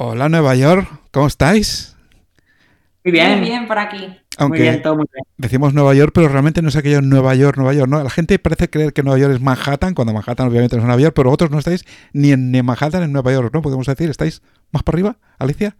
Hola Nueva York, ¿cómo estáis? Muy bien. Muy bien por aquí. Aunque muy bien, todo muy bien. decimos Nueva York, pero realmente no es aquello Nueva York, Nueva York, ¿no? La gente parece creer que Nueva York es Manhattan, cuando Manhattan obviamente no es Nueva York, pero vosotros no estáis ni en ni Manhattan ni en Nueva York, ¿no? Podemos decir, ¿estáis más para arriba, Alicia?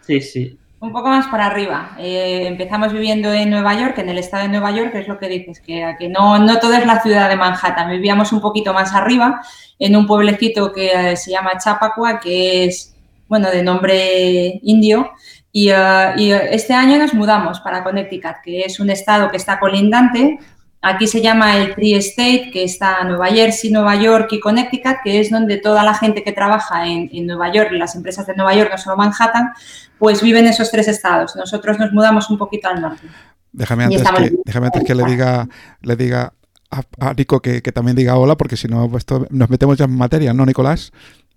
Sí, sí. Un poco más para arriba. Eh, empezamos viviendo en Nueva York, en el estado de Nueva York, que es lo que dices, que, que no, no todo es la ciudad de Manhattan. Vivíamos un poquito más arriba, en un pueblecito que eh, se llama Chappaqua, que es, bueno, de nombre indio. Y, uh, y, este año nos mudamos para Connecticut, que es un estado que está colindante. Aquí se llama el Tri-State, que está Nueva Jersey, Nueva York y Connecticut, que es donde toda la gente que trabaja en, en Nueva York, las empresas de Nueva York, no solo Manhattan, pues viven esos tres estados. Nosotros nos mudamos un poquito al norte. Déjame antes, que, déjame antes que le diga, le diga a, a Nico que, que, también diga hola, porque si no, pues nos metemos ya en materia, ¿no, Nicolás?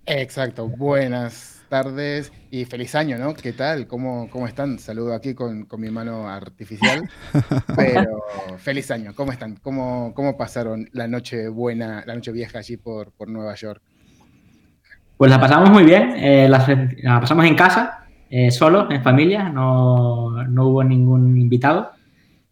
Exacto, buenas tardes y feliz año, ¿no? ¿Qué tal? ¿Cómo, cómo están? Saludo aquí con, con mi mano artificial, pero feliz año. ¿Cómo están? ¿Cómo, cómo pasaron la noche buena, la noche vieja allí por, por Nueva York? Pues la pasamos muy bien, eh, la, la, pasamos en casa, eh, solo, en familia, no, no, hubo ningún invitado.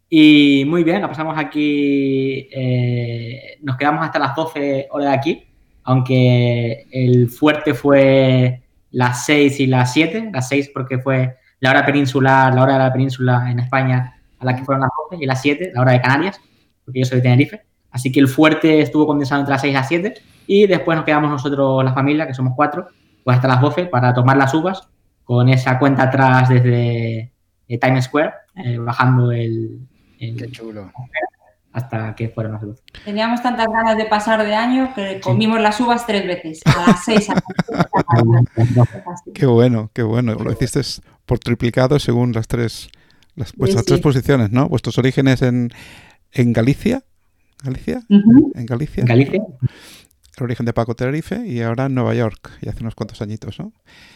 Y muy bien, la pasamos aquí, eh, nos quedamos hasta las 12 horas de aquí, aunque el fuerte fue las 6 y las 7, las 6 porque fue la hora peninsular, la hora de la península en España a la que fueron las 12 y las 7, la hora de Canarias, porque yo soy de Tenerife. Así que el fuerte estuvo condensado entre las 6 y las 7 y después nos quedamos nosotros, la familia, que somos cuatro, pues hasta las 12 para tomar las uvas con esa cuenta atrás desde eh, Times Square, eh, bajando el, el, Qué chulo. Hasta que fueron las 12. Teníamos tantas ganas de pasar de año que comimos las uvas tres veces, a las 6 a las Qué bueno, qué bueno. Lo hiciste por triplicado según las tres, las, vuestras sí, tres posiciones, ¿no? Vuestros orígenes en, en Galicia. ¿Galicia? Uh -huh. En Galicia. En Galicia. El origen de Paco Tenerife y ahora en Nueva York, y hace unos cuantos añitos, ¿no?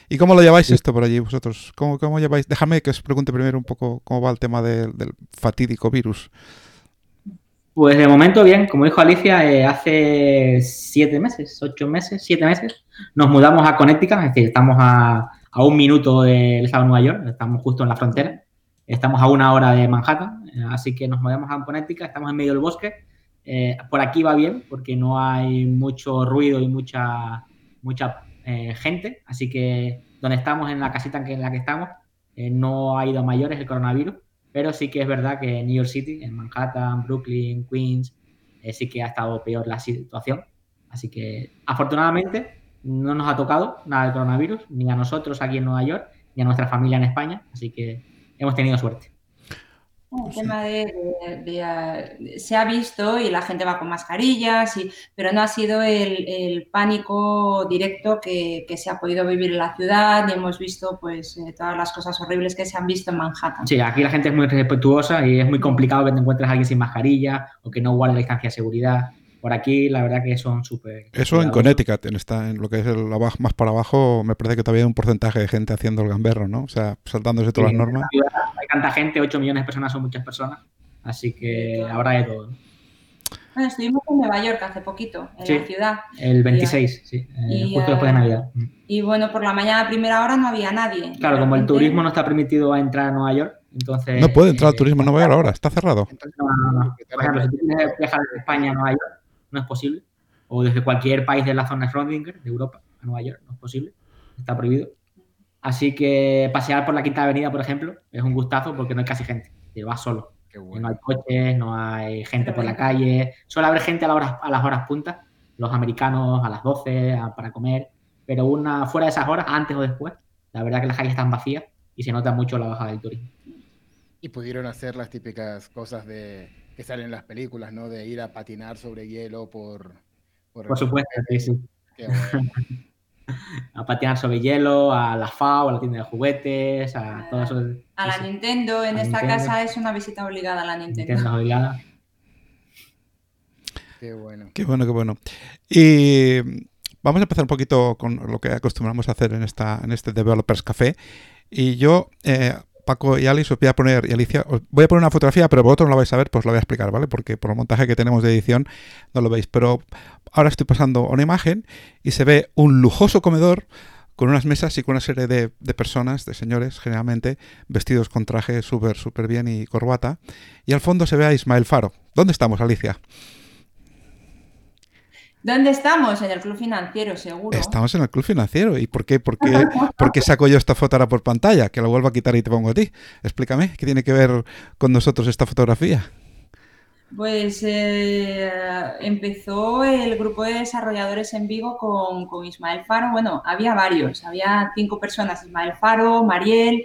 ¿Y cómo lo lleváis sí. esto por allí vosotros? ¿Cómo, ¿Cómo, lleváis? Déjame que os pregunte primero un poco cómo va el tema de, del fatídico virus. Pues de momento bien, como dijo Alicia, eh, hace siete meses, ocho meses, siete meses, nos mudamos a Connecticut, es decir, estamos a, a un minuto del estado de Nueva York, estamos justo en la frontera, estamos a una hora de Manhattan, eh, así que nos mudamos a Connecticut, estamos en medio del bosque, eh, por aquí va bien porque no hay mucho ruido y mucha, mucha gente, así que donde estamos, en la casita en la que estamos, no ha ido a mayores el coronavirus, pero sí que es verdad que en New York City, en Manhattan, Brooklyn, Queens, eh, sí que ha estado peor la situación. Así que afortunadamente no nos ha tocado nada del coronavirus, ni a nosotros aquí en Nueva York, ni a nuestra familia en España, así que hemos tenido suerte. El tema de, de, de, de, se ha visto y la gente va con mascarillas, y, pero no ha sido el, el pánico directo que, que, se ha podido vivir en la ciudad y hemos visto pues eh, todas las cosas horribles que se han visto en Manhattan. Sí, aquí la gente es muy respetuosa y es muy complicado que te encuentres a alguien sin mascarilla o que no guarde la distancia de seguridad. Por aquí, la verdad que son súper... Eso en Connecticut, en, esta, en lo que es el más para abajo, me parece que todavía hay un porcentaje de gente haciendo el gamberro, ¿no? O sea, saltándose todas sí, las normas. Hay tanta gente, 8 millones de personas son muchas personas, así que habrá de todo. Bueno, estuvimos en Nueva York hace poquito, en sí, la ciudad. El 26, y, sí, eh, y, justo después de Navidad. Y bueno, por la mañana a primera hora no había nadie. Claro, como el turismo no está permitido a entrar a Nueva York, entonces... No puede entrar el turismo a Nueva York ahora, está cerrado. Entonces, no, no, no. Por ejemplo, si tú quieres viajar de España a Nueva York, no es posible o desde cualquier país de la zona de Schrödinger, de Europa, a Nueva York, no es posible, está prohibido. Así que pasear por la Quinta Avenida, por ejemplo, es un gustazo porque no hay casi gente, te vas solo. Bueno. No hay coches, no hay gente por la calle, suele haber gente a, la hora, a las horas puntas, los americanos a las 12 a, para comer, pero una fuera de esas horas, antes o después, la verdad que las calles están vacías y se nota mucho la bajada del turismo. Y pudieron hacer las típicas cosas de que salen en las películas, ¿no? De ir a patinar sobre hielo por, por, por supuesto, sí, sí. Bueno. a patinar sobre hielo, a la FAO, a la tienda de juguetes, a todo eso. A la Nintendo, en esta Nintendo. casa es una visita obligada a la Nintendo. Nintendo obligada. Qué bueno. Qué bueno, qué bueno. Y vamos a empezar un poquito con lo que acostumbramos a hacer en, esta, en este Developers Café. Y yo, eh, Paco y Alice, os voy a poner, y Alicia, os voy a poner una fotografía, pero vosotros no la vais a ver, pues la voy a explicar, ¿vale? Porque por el montaje que tenemos de edición no lo veis. Pero ahora estoy pasando una imagen y se ve un lujoso comedor con unas mesas y con una serie de, de personas, de señores, generalmente vestidos con traje súper, súper bien y corbata. Y al fondo se ve a Ismael Faro. ¿Dónde estamos, Alicia? ¿Dónde estamos? En el club financiero, seguro. Estamos en el club financiero. ¿Y por qué, por qué, por qué saco yo esta foto ahora por pantalla? Que lo vuelvo a quitar y te pongo a ti. Explícame, ¿qué tiene que ver con nosotros esta fotografía? Pues eh, empezó el grupo de desarrolladores en Vigo con, con, Ismael Faro. Bueno, había varios, había cinco personas, Ismael Faro, Mariel,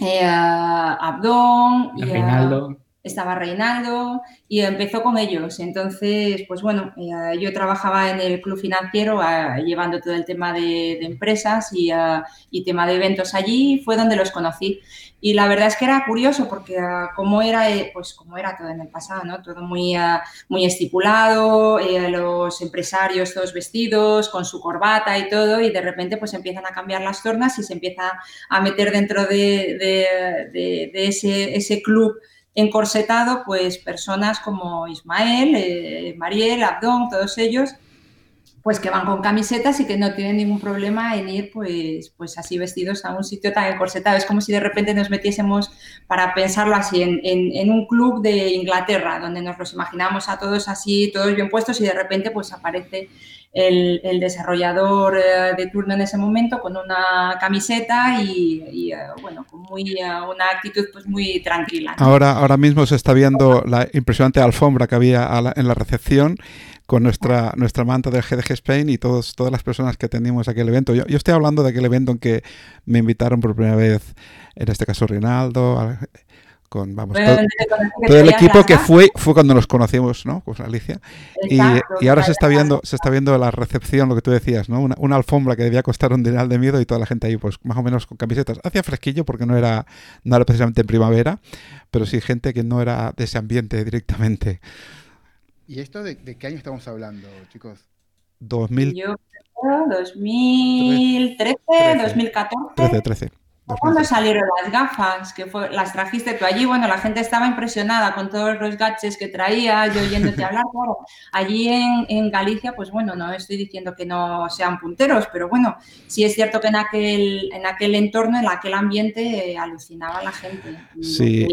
eh, Abdón, y, Reinaldo estaba Reinaldo y empezó con ellos. Entonces, pues bueno, eh, yo trabajaba en el club financiero eh, llevando todo el tema de, empresas y, eh, y, tema de eventos allí, fue donde los conocí. Y la verdad es que era curioso porque como era, pues como era todo en el pasado, ¿no? Todo muy, muy estipulado, los empresarios todos vestidos, con su corbata y todo, y de repente pues empiezan a cambiar las tornas y se empieza a meter dentro de, de, de ese, ese club encorsetado pues personas como Ismael, eh, Mariel, Abdón, todos ellos, pues que van con camisetas y que no tienen ningún problema en ir pues, pues así vestidos a un sitio tan encorsetado. Es como si de repente nos metiésemos, para pensarlo así, en, un club de Inglaterra, donde nos los imaginamos a todos así, todos bien puestos y de repente pues aparece el, desarrollador eh, de turno en ese momento con una camiseta y, eh, bueno, con muy, eh, una actitud pues muy tranquila. Ahora, ahora mismo se está viendo la impresionante alfombra que había en la recepción con nuestra, nuestra manta del GDG Spain y todos, todas las personas que atendimos aquel evento. Yo, yo, estoy hablando de aquel evento en que me invitaron por primera vez, en este caso Rinaldo, con vamos todo, el equipo que fue fue cuando nos conocimos no con Alicia. Y, y, ahora se está viendo se está viendo la recepción lo que tú decías no una, una, alfombra que debía costar un dineral de miedo y toda la gente ahí pues más o menos con camisetas. Hacía fresquillo porque no era no era precisamente en primavera pero sí gente que no era de ese ambiente directamente. Y esto de, de qué año estamos hablando chicos 2000 Yo creo 2013 2014 13 13 cuando salieron las gafas? Que fue, las trajiste tú allí. Bueno, la gente estaba impresionada con todos los gadgets que traía, yo oyéndote hablar. Claro, allí en, en, Galicia, pues bueno, no estoy diciendo que no sean punteros, pero bueno, sí es cierto que en aquel, en aquel entorno, en aquel ambiente, eh, alucinaba la gente. Sí.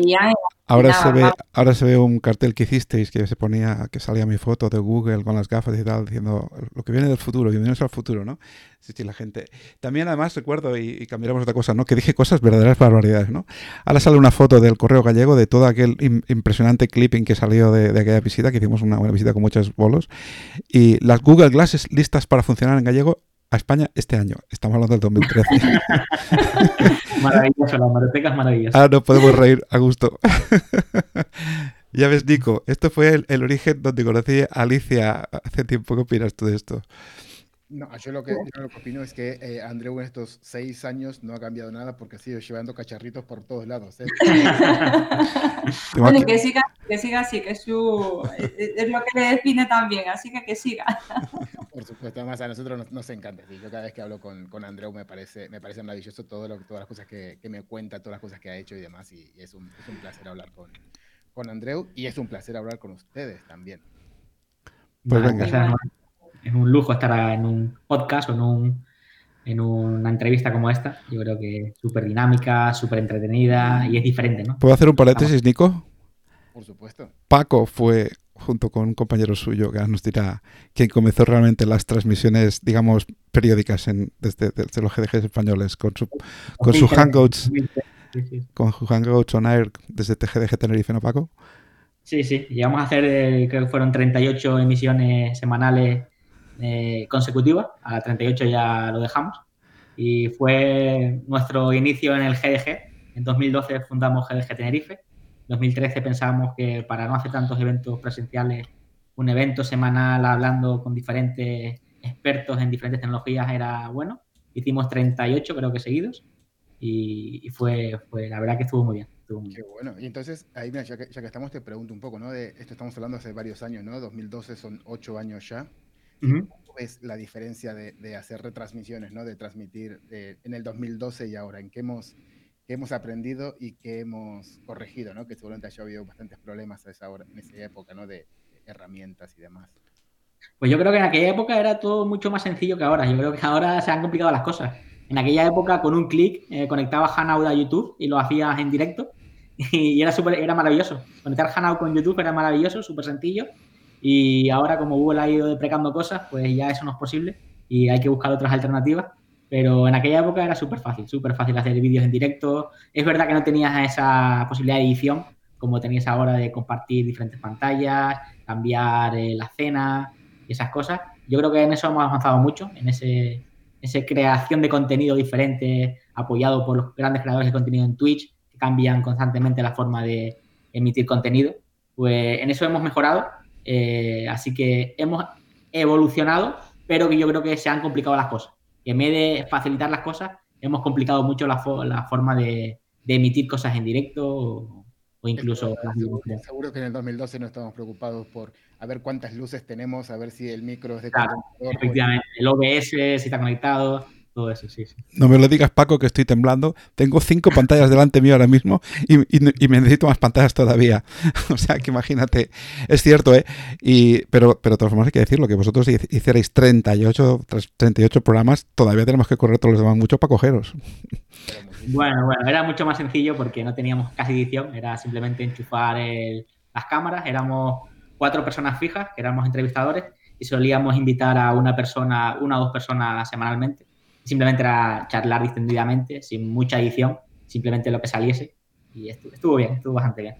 Ahora se, ve, ahora se ve un cartel que hicisteis que se ponía, que salía mi foto de Google con las gafas y tal, diciendo lo que viene del futuro, bienvenidos al futuro, ¿no? Sí, sí, la gente. También además recuerdo, y, y cambiaremos otra cosa, ¿no? Que dije cosas verdaderas barbaridades, ¿no? Ahora sale una foto del correo gallego de todo aquel impresionante clipping que salió de, de, aquella visita, que hicimos una, una visita con muchos bolos, y las Google Glasses listas para funcionar en gallego a España este año. Estamos hablando del 2013. Maravilloso, las marotecas maravillosas. Ah, no podemos reír a gusto. ya ves, Nico, esto fue el, el, origen donde conocí a Alicia hace tiempo. ¿Qué opinas tú de esto? No, yo lo que, yo lo que opino es que eh, Andreu en estos seis años no ha cambiado nada porque ha sido llevando cacharritos por todos lados. ¿eh? bueno, que siga, que siga así, que su, es lo que le define también, así que que siga. Por supuesto, además a nosotros nos, nos encanta. ¿sí? Yo cada vez que hablo con, con Andreu me parece, me parece maravilloso todo lo, todas las cosas que, que, me cuenta, todas las cosas que ha hecho y demás. Y, y es, un, es, un, placer hablar con, con Andreu y es un placer hablar con ustedes también. Pues venga es un lujo estar en un podcast o en, un, en una entrevista como esta. Yo creo que es súper dinámica, súper entretenida y es diferente, ¿no? ¿Puedo hacer un paréntesis, Nico? Por supuesto. Paco fue, junto con un compañero suyo, que nos dirá, quien comenzó realmente las transmisiones, digamos, periódicas en, desde, desde los GDGs españoles, con su, con su Hangouts. Con su Hangouts on Air desde TGDG Tenerife, ¿no, Paco? Sí, sí. Llegamos a hacer, eh, creo que fueron 38 emisiones semanales eh, consecutiva, a la 38 ya lo dejamos, y fue nuestro inicio en el GDG. En 2012 fundamos GDG Tenerife, en 2013 pensábamos que para no hacer tantos eventos presenciales, un evento semanal hablando con diferentes expertos en diferentes tecnologías era bueno. Hicimos 38 creo que seguidos y, y fue, fue, la verdad que estuvo muy bien. Estuvo muy Qué bueno. Y entonces, ahí mira, ya que, ya que, estamos, te pregunto un poco, ¿no? De esto estamos hablando hace varios años, ¿no? 2012 son ocho años ya. Uh -huh. la diferencia de, de, hacer retransmisiones, ¿no? De transmitir eh, en el 2012 y ahora, en qué hemos, qué hemos aprendido y qué hemos corregido, ¿no? Que seguramente haya habido bastantes problemas a esa hora, en esa época, ¿no? De, de herramientas y demás. Pues yo creo que en aquella época era todo mucho más sencillo que ahora. Yo creo que ahora se han complicado las cosas. En aquella época, con un clic, eh, conectabas Hanout a YouTube y lo hacías en directo. Y era, super, era maravilloso. Conectar Hanout con YouTube era maravilloso, súper sencillo. Y ahora, como Google ha ido deprecando cosas, pues ya eso no es posible y hay que buscar otras alternativas. Pero en aquella época era súper fácil, súper fácil hacer vídeos en directo. Es verdad que no tenías esa posibilidad de edición como tenías ahora de compartir diferentes pantallas, cambiar eh, la escena y esas cosas. Yo creo que en eso hemos avanzado mucho, en ese, esa creación de contenido diferente apoyado por los grandes creadores de contenido en Twitch, que cambian constantemente la forma de emitir contenido. Pues en eso hemos mejorado, eh, así que hemos evolucionado, pero que yo creo que se han complicado las cosas. En vez de facilitar las cosas, hemos complicado mucho la, la forma de, de, emitir cosas en directo o, incluso... Seguro, que en el 2012 no estamos preocupados por a ver cuántas luces tenemos, a ver si el micro es de... Claro, efectivamente, el OBS, si está conectado, todo eso, sí, sí. No me lo digas, Paco, que estoy temblando. Tengo cinco pantallas delante mío ahora mismo y, y, me necesito más pantallas todavía. o sea, que imagínate. Es cierto, ¿eh? Y, pero, pero de todas formas hay que decirlo, que vosotros hicierais 38, 38 programas, todavía tenemos que correr todos los demás mucho para cogeros. Bueno, bueno, era mucho más sencillo porque no teníamos casi edición, era simplemente enchufar el, las cámaras, éramos cuatro personas fijas, que éramos entrevistadores, y solíamos invitar a una persona, una o dos personas semanalmente simplemente era charlar distendidamente, sin mucha edición, simplemente lo que saliese. Y estuvo, bien, estuvo bastante bien.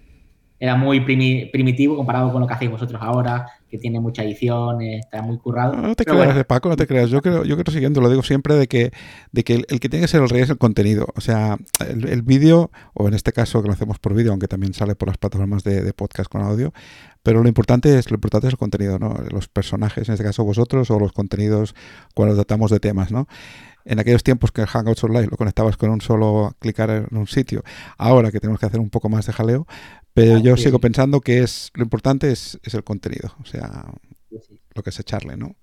Era muy primitivo comparado con lo que hacéis vosotros ahora, que tiene mucha edición, está muy currado. No, te creas, Paco, no te creas. Yo creo, yo creo siguiendo, lo digo siempre, de que, de que el, que tiene que ser el rey es el contenido. O sea, el, vídeo, o en este caso que lo hacemos por vídeo, aunque también sale por las plataformas de, de, podcast con audio, pero lo importante es lo importante es el contenido, ¿no? Los personajes, en este caso vosotros, o los contenidos cuando tratamos de temas, ¿no? En aquellos tiempos que el Hangouts Online lo conectabas con un solo clicar en un sitio, ahora que tenemos que hacer un poco más de jaleo, pero yo sigo pensando que es lo importante es, el contenido, o sea, lo que es echarle, ¿no?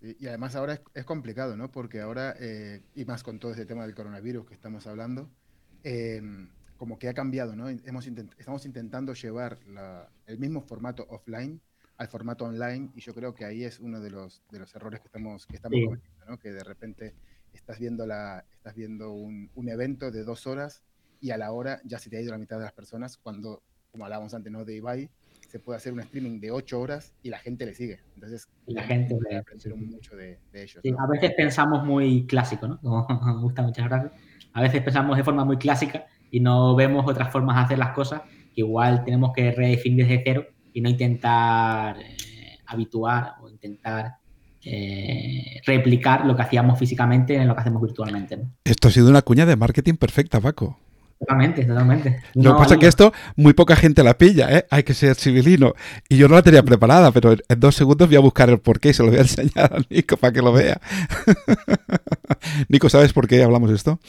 Y, además ahora es, complicado, ¿no? Porque ahora, eh, y más con todo ese tema del coronavirus que estamos hablando, em, como que ha cambiado, ¿no? Hemos estamos intentando llevar el mismo formato offline al formato online y yo creo que ahí es uno de los, de los errores que estamos, que estamos cometiendo, ¿no? que de repente estás viendo, la, estás viendo un, un, evento de dos horas y a la hora ya se te ha ido la mitad de las personas cuando, como hablábamos antes, ¿no? de Ibai, se puede hacer un streaming de ocho horas y la gente le sigue. Entonces, la gente le aprender mucho de, de ellos. A veces pensamos muy clásico, ¿no? Como me gusta muchas gracias. A veces pensamos de forma muy clásica y no vemos otras formas de hacer las cosas que igual tenemos que redefinir desde cero y no intentar eh, habituar o intentar eh, replicar lo que hacíamos físicamente en lo que hacemos virtualmente. Esto ha sido una cuña de marketing perfecta, Paco. Totalmente, totalmente. Lo que pasa es que esto muy poca gente la pilla, ¿eh? Hay que ser civilino. Y yo no la tenía preparada, pero en dos segundos voy a buscar el porqué y se lo voy a enseñar a Nico para que lo vea. Nico, ¿sabes por qué hablamos de esto?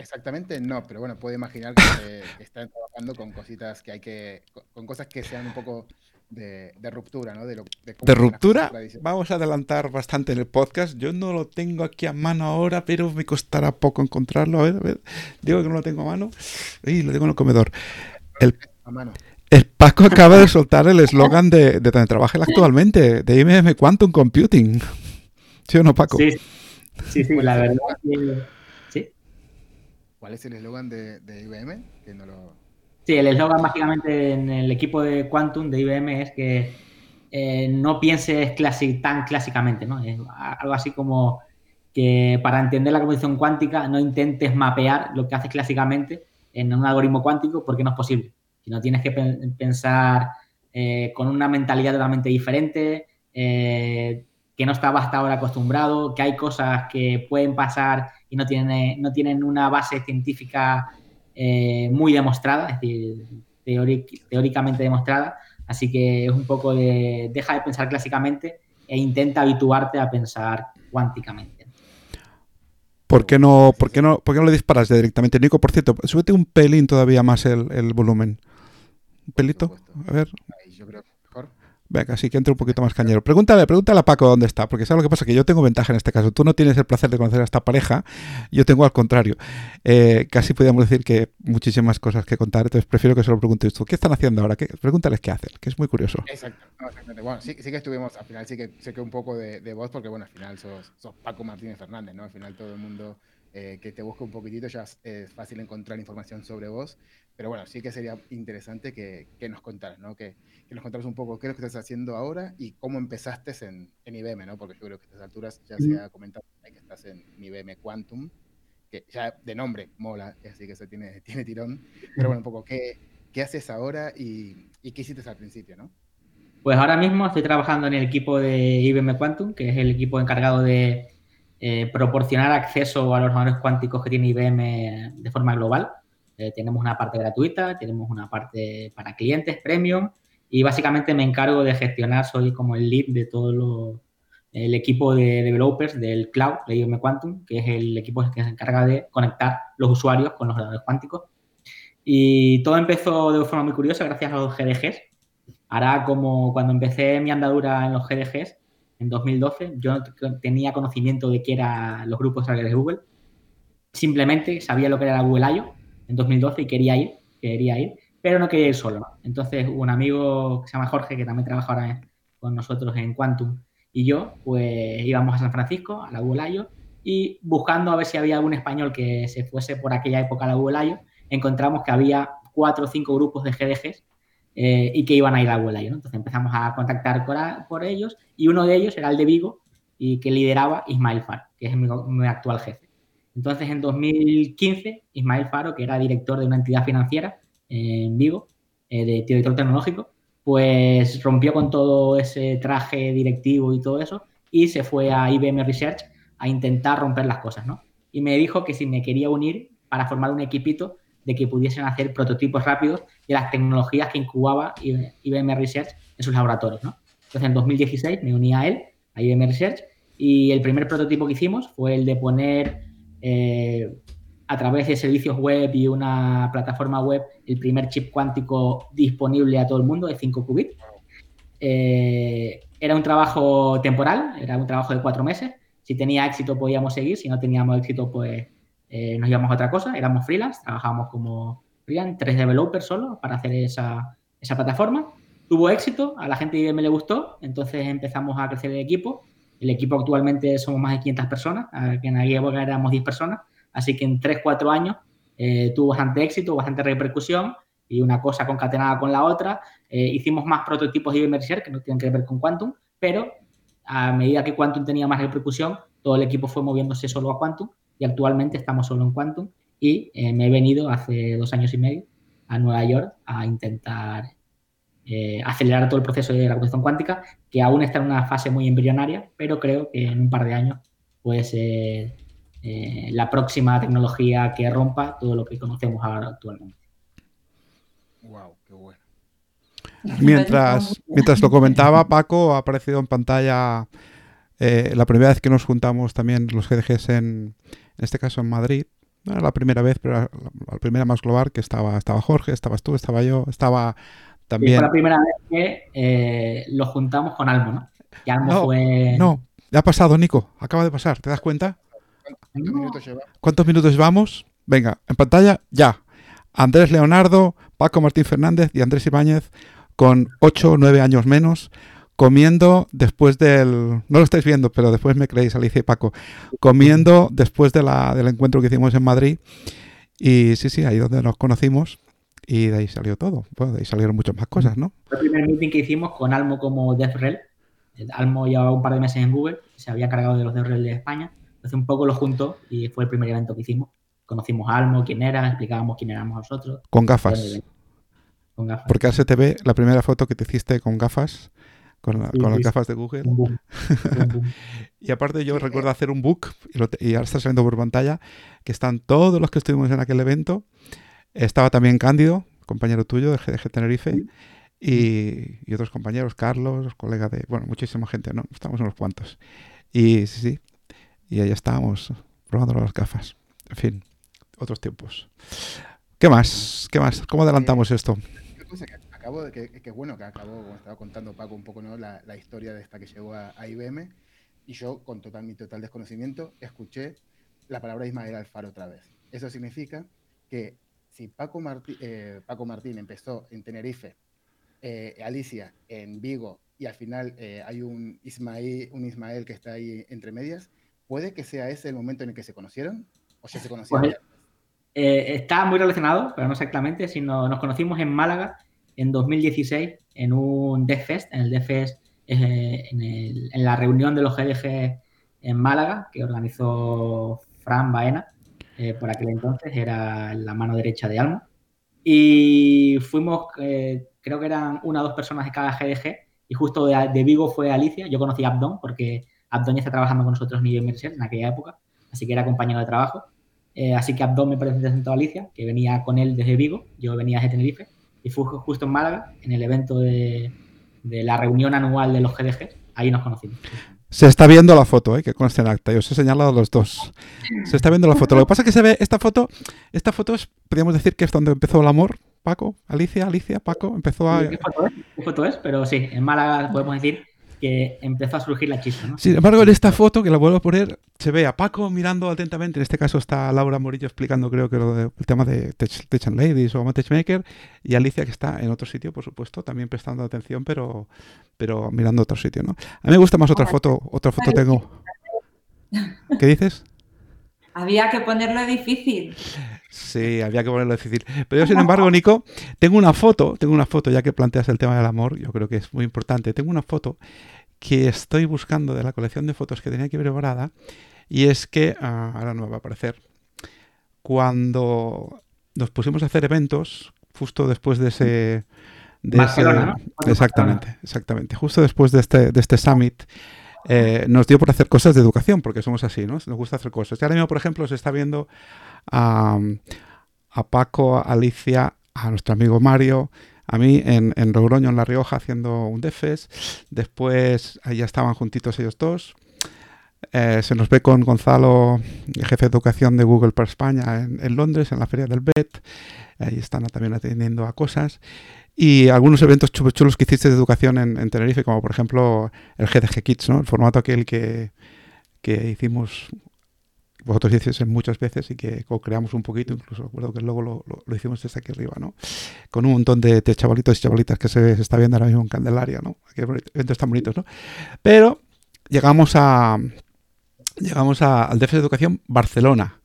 Exactamente no, pero bueno, puedo imaginar que, están trabajando con cositas que hay que, con cosas que sean un poco de, ruptura, ¿no? De, de, ruptura, vamos a adelantar bastante en el podcast. Yo no lo tengo aquí a mano ahora, pero me costará poco encontrarlo. A ver, a ver. Digo que no lo tengo a mano. Y lo tengo en el comedor. El, el Paco acaba de soltar el eslogan de, de donde trabaja actualmente, de IBM Quantum Computing. ¿Sí o no, Paco? Sí, sí, sí la verdad. ¿Cuál es el eslogan de, IBM? Sí, el eslogan básicamente en el equipo de Quantum de IBM es que eh, no pienses tan clásicamente, ¿no? Es algo así como que para entender la computación cuántica no intentes mapear lo que haces clásicamente en un algoritmo cuántico porque no es posible. Sino tienes que pensar eh, con una mentalidad totalmente diferente, eh, que no estaba hasta ahora acostumbrado, que hay cosas que pueden pasar y no tienen, no tienen una base científica eh, muy demostrada, es decir, teóricamente demostrada. Así que es un poco de deja de pensar clásicamente e intenta habituarte a pensar cuánticamente. ¿Por qué no, por qué no, por qué no le disparas directamente? Nico, por cierto, súbete un pelín todavía más el, volumen. ¿Un pelito? A ver. Venga, sí que entre un poquito más cañero. Pregúntale, pregúntale a Paco dónde está, porque ¿sabes lo que pasa? Que yo tengo ventaja en este caso. Tú no tienes el placer de conocer a esta pareja, yo tengo al contrario. Eh, casi podríamos decir que muchísimas cosas que contar, entonces prefiero que se lo preguntes tú. ¿Qué están haciendo ahora? ¿Qué? Pregúntales qué hacen, que es muy curioso. Exacto, exactamente. Bueno, sí, sí, que estuvimos, al final sí que sé que un poco de, de vos, porque bueno, al final sos, sos Paco Martínez Fernández, ¿no? Al final todo el mundo eh, que te busque un poquitito ya es fácil encontrar información sobre vos. Pero bueno, sí que sería interesante que, que nos contaras, ¿no? Que, que, nos contaras un poco qué es lo que estás haciendo ahora y cómo empezaste en, en IBM, ¿no? Porque yo creo que a estas alturas ya se ha comentado que estás en IBM Quantum, que ya de nombre mola, así que eso tiene, tiene tirón. Pero bueno, un poco, ¿qué, qué haces ahora y, y, qué hiciste al principio, no? Pues ahora mismo estoy trabajando en el equipo de IBM Quantum, que es el equipo encargado de eh, proporcionar acceso a los ordenadores cuánticos que tiene IBM de forma global. Eh, tenemos una parte gratuita, tenemos una parte para clientes, premium, y básicamente me encargo de gestionar, soy como el lead de todo lo, el equipo de developers del cloud de IBM Quantum, que es el equipo que se encarga de conectar los usuarios con los ordenadores cuánticos. Y todo empezó de forma muy curiosa gracias a los GDGs. Ahora, como cuando empecé mi andadura en los GDGs, en 2012, yo no tenía conocimiento de qué eran los grupos de Google. Simplemente sabía lo que era Google I.O., en 2012 y quería ir, quería ir, pero no quería ir solo. Entonces, un amigo que se llama Jorge, que también trabaja ahora con nosotros en Quantum, y yo, pues íbamos a San Francisco, a la I.O., y buscando a ver si había algún español que se fuese por aquella época a la I.O., encontramos que había cuatro o cinco grupos de GDGs eh, y que iban a ir a la. ¿no? Entonces empezamos a contactar por, por, ellos y uno de ellos era el de Vigo y que lideraba Ismail Far, que es mi actual jefe. Entonces, en 2015, Ismael Faro, que era director de una entidad financiera en Vigo, eh, de director tecnológico, pues rompió con todo ese traje directivo y todo eso y se fue a IBM Research a intentar romper las cosas, ¿no? Y me dijo que si me quería unir para formar un equipito de que pudiesen hacer prototipos rápidos de las tecnologías que incubaba IBM Research en sus laboratorios, ¿no? Entonces, en 2016 me uní a él, a IBM Research, y el primer prototipo que hicimos fue el de poner eh, a través de servicios web y una plataforma web el primer chip cuántico disponible a todo el mundo de 5 qubits. Eh, era un trabajo temporal, era un trabajo de cuatro meses. Si tenía éxito podíamos seguir, si no teníamos éxito pues eh, nos íbamos a otra cosa. Éramos freelance, trabajábamos como freelance, tres developers solo para hacer esa, esa plataforma. Tuvo éxito, a la gente de IBM le gustó, entonces empezamos a crecer el equipo el equipo actualmente somos más de 500 personas, que en aquella época éramos 10 personas, así que en 3-4 años eh, tuvo bastante éxito, bastante repercusión y una cosa concatenada con la otra. Eh, hicimos más prototipos de Research que no tienen que ver con Quantum, pero a medida que Quantum tenía más repercusión, todo el equipo fue moviéndose solo a Quantum y actualmente estamos solo en Quantum y eh, me he venido hace dos años y medio a Nueva York a intentar eh, acelerar todo el proceso de la computación cuántica, que aún está en una fase muy embrionaria, pero creo que en un par de años puede ser eh, la próxima tecnología que rompa todo lo que conocemos ahora actualmente. Wow, qué bueno. Mientras, mientras lo comentaba Paco, ha aparecido en pantalla eh, la primera vez que nos juntamos también los GDGs en, en este caso en Madrid. No era la primera vez, pero la, la primera más global que estaba, estaba Jorge, estabas tú, estaba yo, estaba también... fue la primera vez que eh, lo juntamos con Almo, ¿no? Y Almo no, fue... No, ya ha pasado, Nico. Acaba de pasar, ¿te das cuenta? ¿Cuántos minutos lleva? ¿Cuántos minutos llevamos? Venga, en pantalla, ya. Andrés Leonardo, Paco Martín Fernández y Andrés Ibáñez con 8 o 9 años menos, comiendo después del... No lo estáis viendo, pero después me creéis, Alicia y Paco, comiendo después de la, del encuentro que hicimos en Madrid. Y sí, sí, ahí donde nos conocimos. Y de ahí salió todo. Bueno, de ahí salieron muchas más cosas, ¿no? Fue el primer meeting que hicimos con Almo como DevRel. Almo llevaba un par de meses en Google, se había cargado de los DevRel de España. Entonces un poco lo juntó y fue el primer evento que hicimos. Conocimos a Almo, quién era, explicábamos quién éramos nosotros. Con gafas. Con gafas. Porque hace te ve la primera foto que te hiciste con gafas, con, la, Sí, con las sí. gafas de Google. Un boom. Un boom. Y aparte yo recuerdo hacer un book, y, lo y ahora está saliendo por pantalla, que están todos los que estuvimos en aquel evento. Estaba también Cándido, compañero tuyo de GDG Tenerife, y, y otros compañeros, Carlos, colega de, bueno, muchísima gente, ¿no? Estamos unos cuantos. Y sí, sí, y ahí estábamos, probando las gafas. En fin, otros tiempos. ¿Qué más? ¿Qué más? ¿Cómo adelantamos esto? Cosa que acabo de que, que bueno que acabo, como estaba contando Paco un poco, ¿no? La, la historia de esta que llegó a, a, IBM, y yo, con total, mi total desconocimiento, escuché la palabra Ismael Alfaro otra vez. Eso significa que si Paco, Martí, eh, Paco Martín empezó en Tenerife, eh, Alicia en Vigo, y al final eh, hay un Ismael, un Ismael que está ahí entre medias, ¿puede que sea ese el momento en el que se conocieron? ¿O ya se? Pues, eh, está muy relacionado, pero no exactamente, sino nos conocimos en Málaga en 2016 en un DevFest, en el eh, en, el, en, la reunión de los GDG en Málaga, que organizó Fran Baena, eh, por aquel entonces era la mano derecha de Alma. Y fuimos, eh, creo que eran una o dos personas de cada GDG, y justo de, de, Vigo fue Alicia. Yo conocí a Abdón, porque Abdón ya está trabajando con nosotros en Inmersión en aquella época, así que era compañero de trabajo. Eh, así que Abdón me presentó a Alicia, que venía con él desde Vigo, yo venía desde Tenerife, y fue justo en Málaga, en el evento de, de la reunión anual de los GDG, ahí nos conocimos. Se está viendo la foto, ¿eh? que conste en acta. Yo os he señalado los dos. Se está viendo la foto. Lo que pasa es que se ve esta foto. Esta foto es, podríamos decir que es donde empezó el amor. Paco, Alicia, Alicia, Paco, empezó a. ¿Qué foto es? ¿Qué foto es? Pero sí, en Málaga podemos decir que empezó a surgir la chispa. ¿no? Sin embargo, en esta foto, que la vuelvo a poner, se ve a Paco mirando atentamente. En este caso está Laura Morillo explicando, creo que lo de, el tema de Tech, Tech and Ladies o Techmaker. Y Alicia, que está en otro sitio, por supuesto, también prestando atención, pero, pero mirando otro sitio. ¿no? A mí me gusta más otra foto. Otra foto tengo. ¿Qué dices? Había que ponerlo difícil. Sí, había que ponerlo difícil. Pero yo, sin embargo, Nico, tengo una foto, tengo una foto, ya que planteas el tema del amor, yo creo que es muy importante. Tengo una foto que estoy buscando de la colección de fotos que tenía aquí preparada, y es que, uh, ahora no me va a aparecer, cuando nos pusimos a hacer eventos, justo después de ese... De Barcelona, ese, ¿no? Exactamente, exactamente. Justo después de este, de este summit, eh, nos dio por hacer cosas de educación, porque somos así, ¿no? Nos gusta hacer cosas. Y ahora mismo, por ejemplo, se está viendo a, a Paco, a Alicia, a nuestro amigo Mario, a mí en, en Logroño, en La Rioja, haciendo un DEFES. Después, allá estaban juntitos ellos dos. Eh, se nos ve con Gonzalo, jefe de educación de Google para España en, en, Londres, en la feria del BET. Ahí están también atendiendo a cosas. Y algunos eventos chulos, que hiciste de educación en, en, Tenerife, como por ejemplo el GDG Kids, ¿no? el formato aquel que, que hicimos vosotros hicisteis muchas veces y que co-creamos un poquito, incluso recuerdo que luego lo, lo, lo, hicimos desde aquí arriba, ¿no? Con un montón de, de chavalitos y chavalitas que se, se, está viendo ahora mismo en Candelaria, ¿no? Eventos tan bonitos, ¿no? Pero llegamos a llegamos a, al DF de Educación Barcelona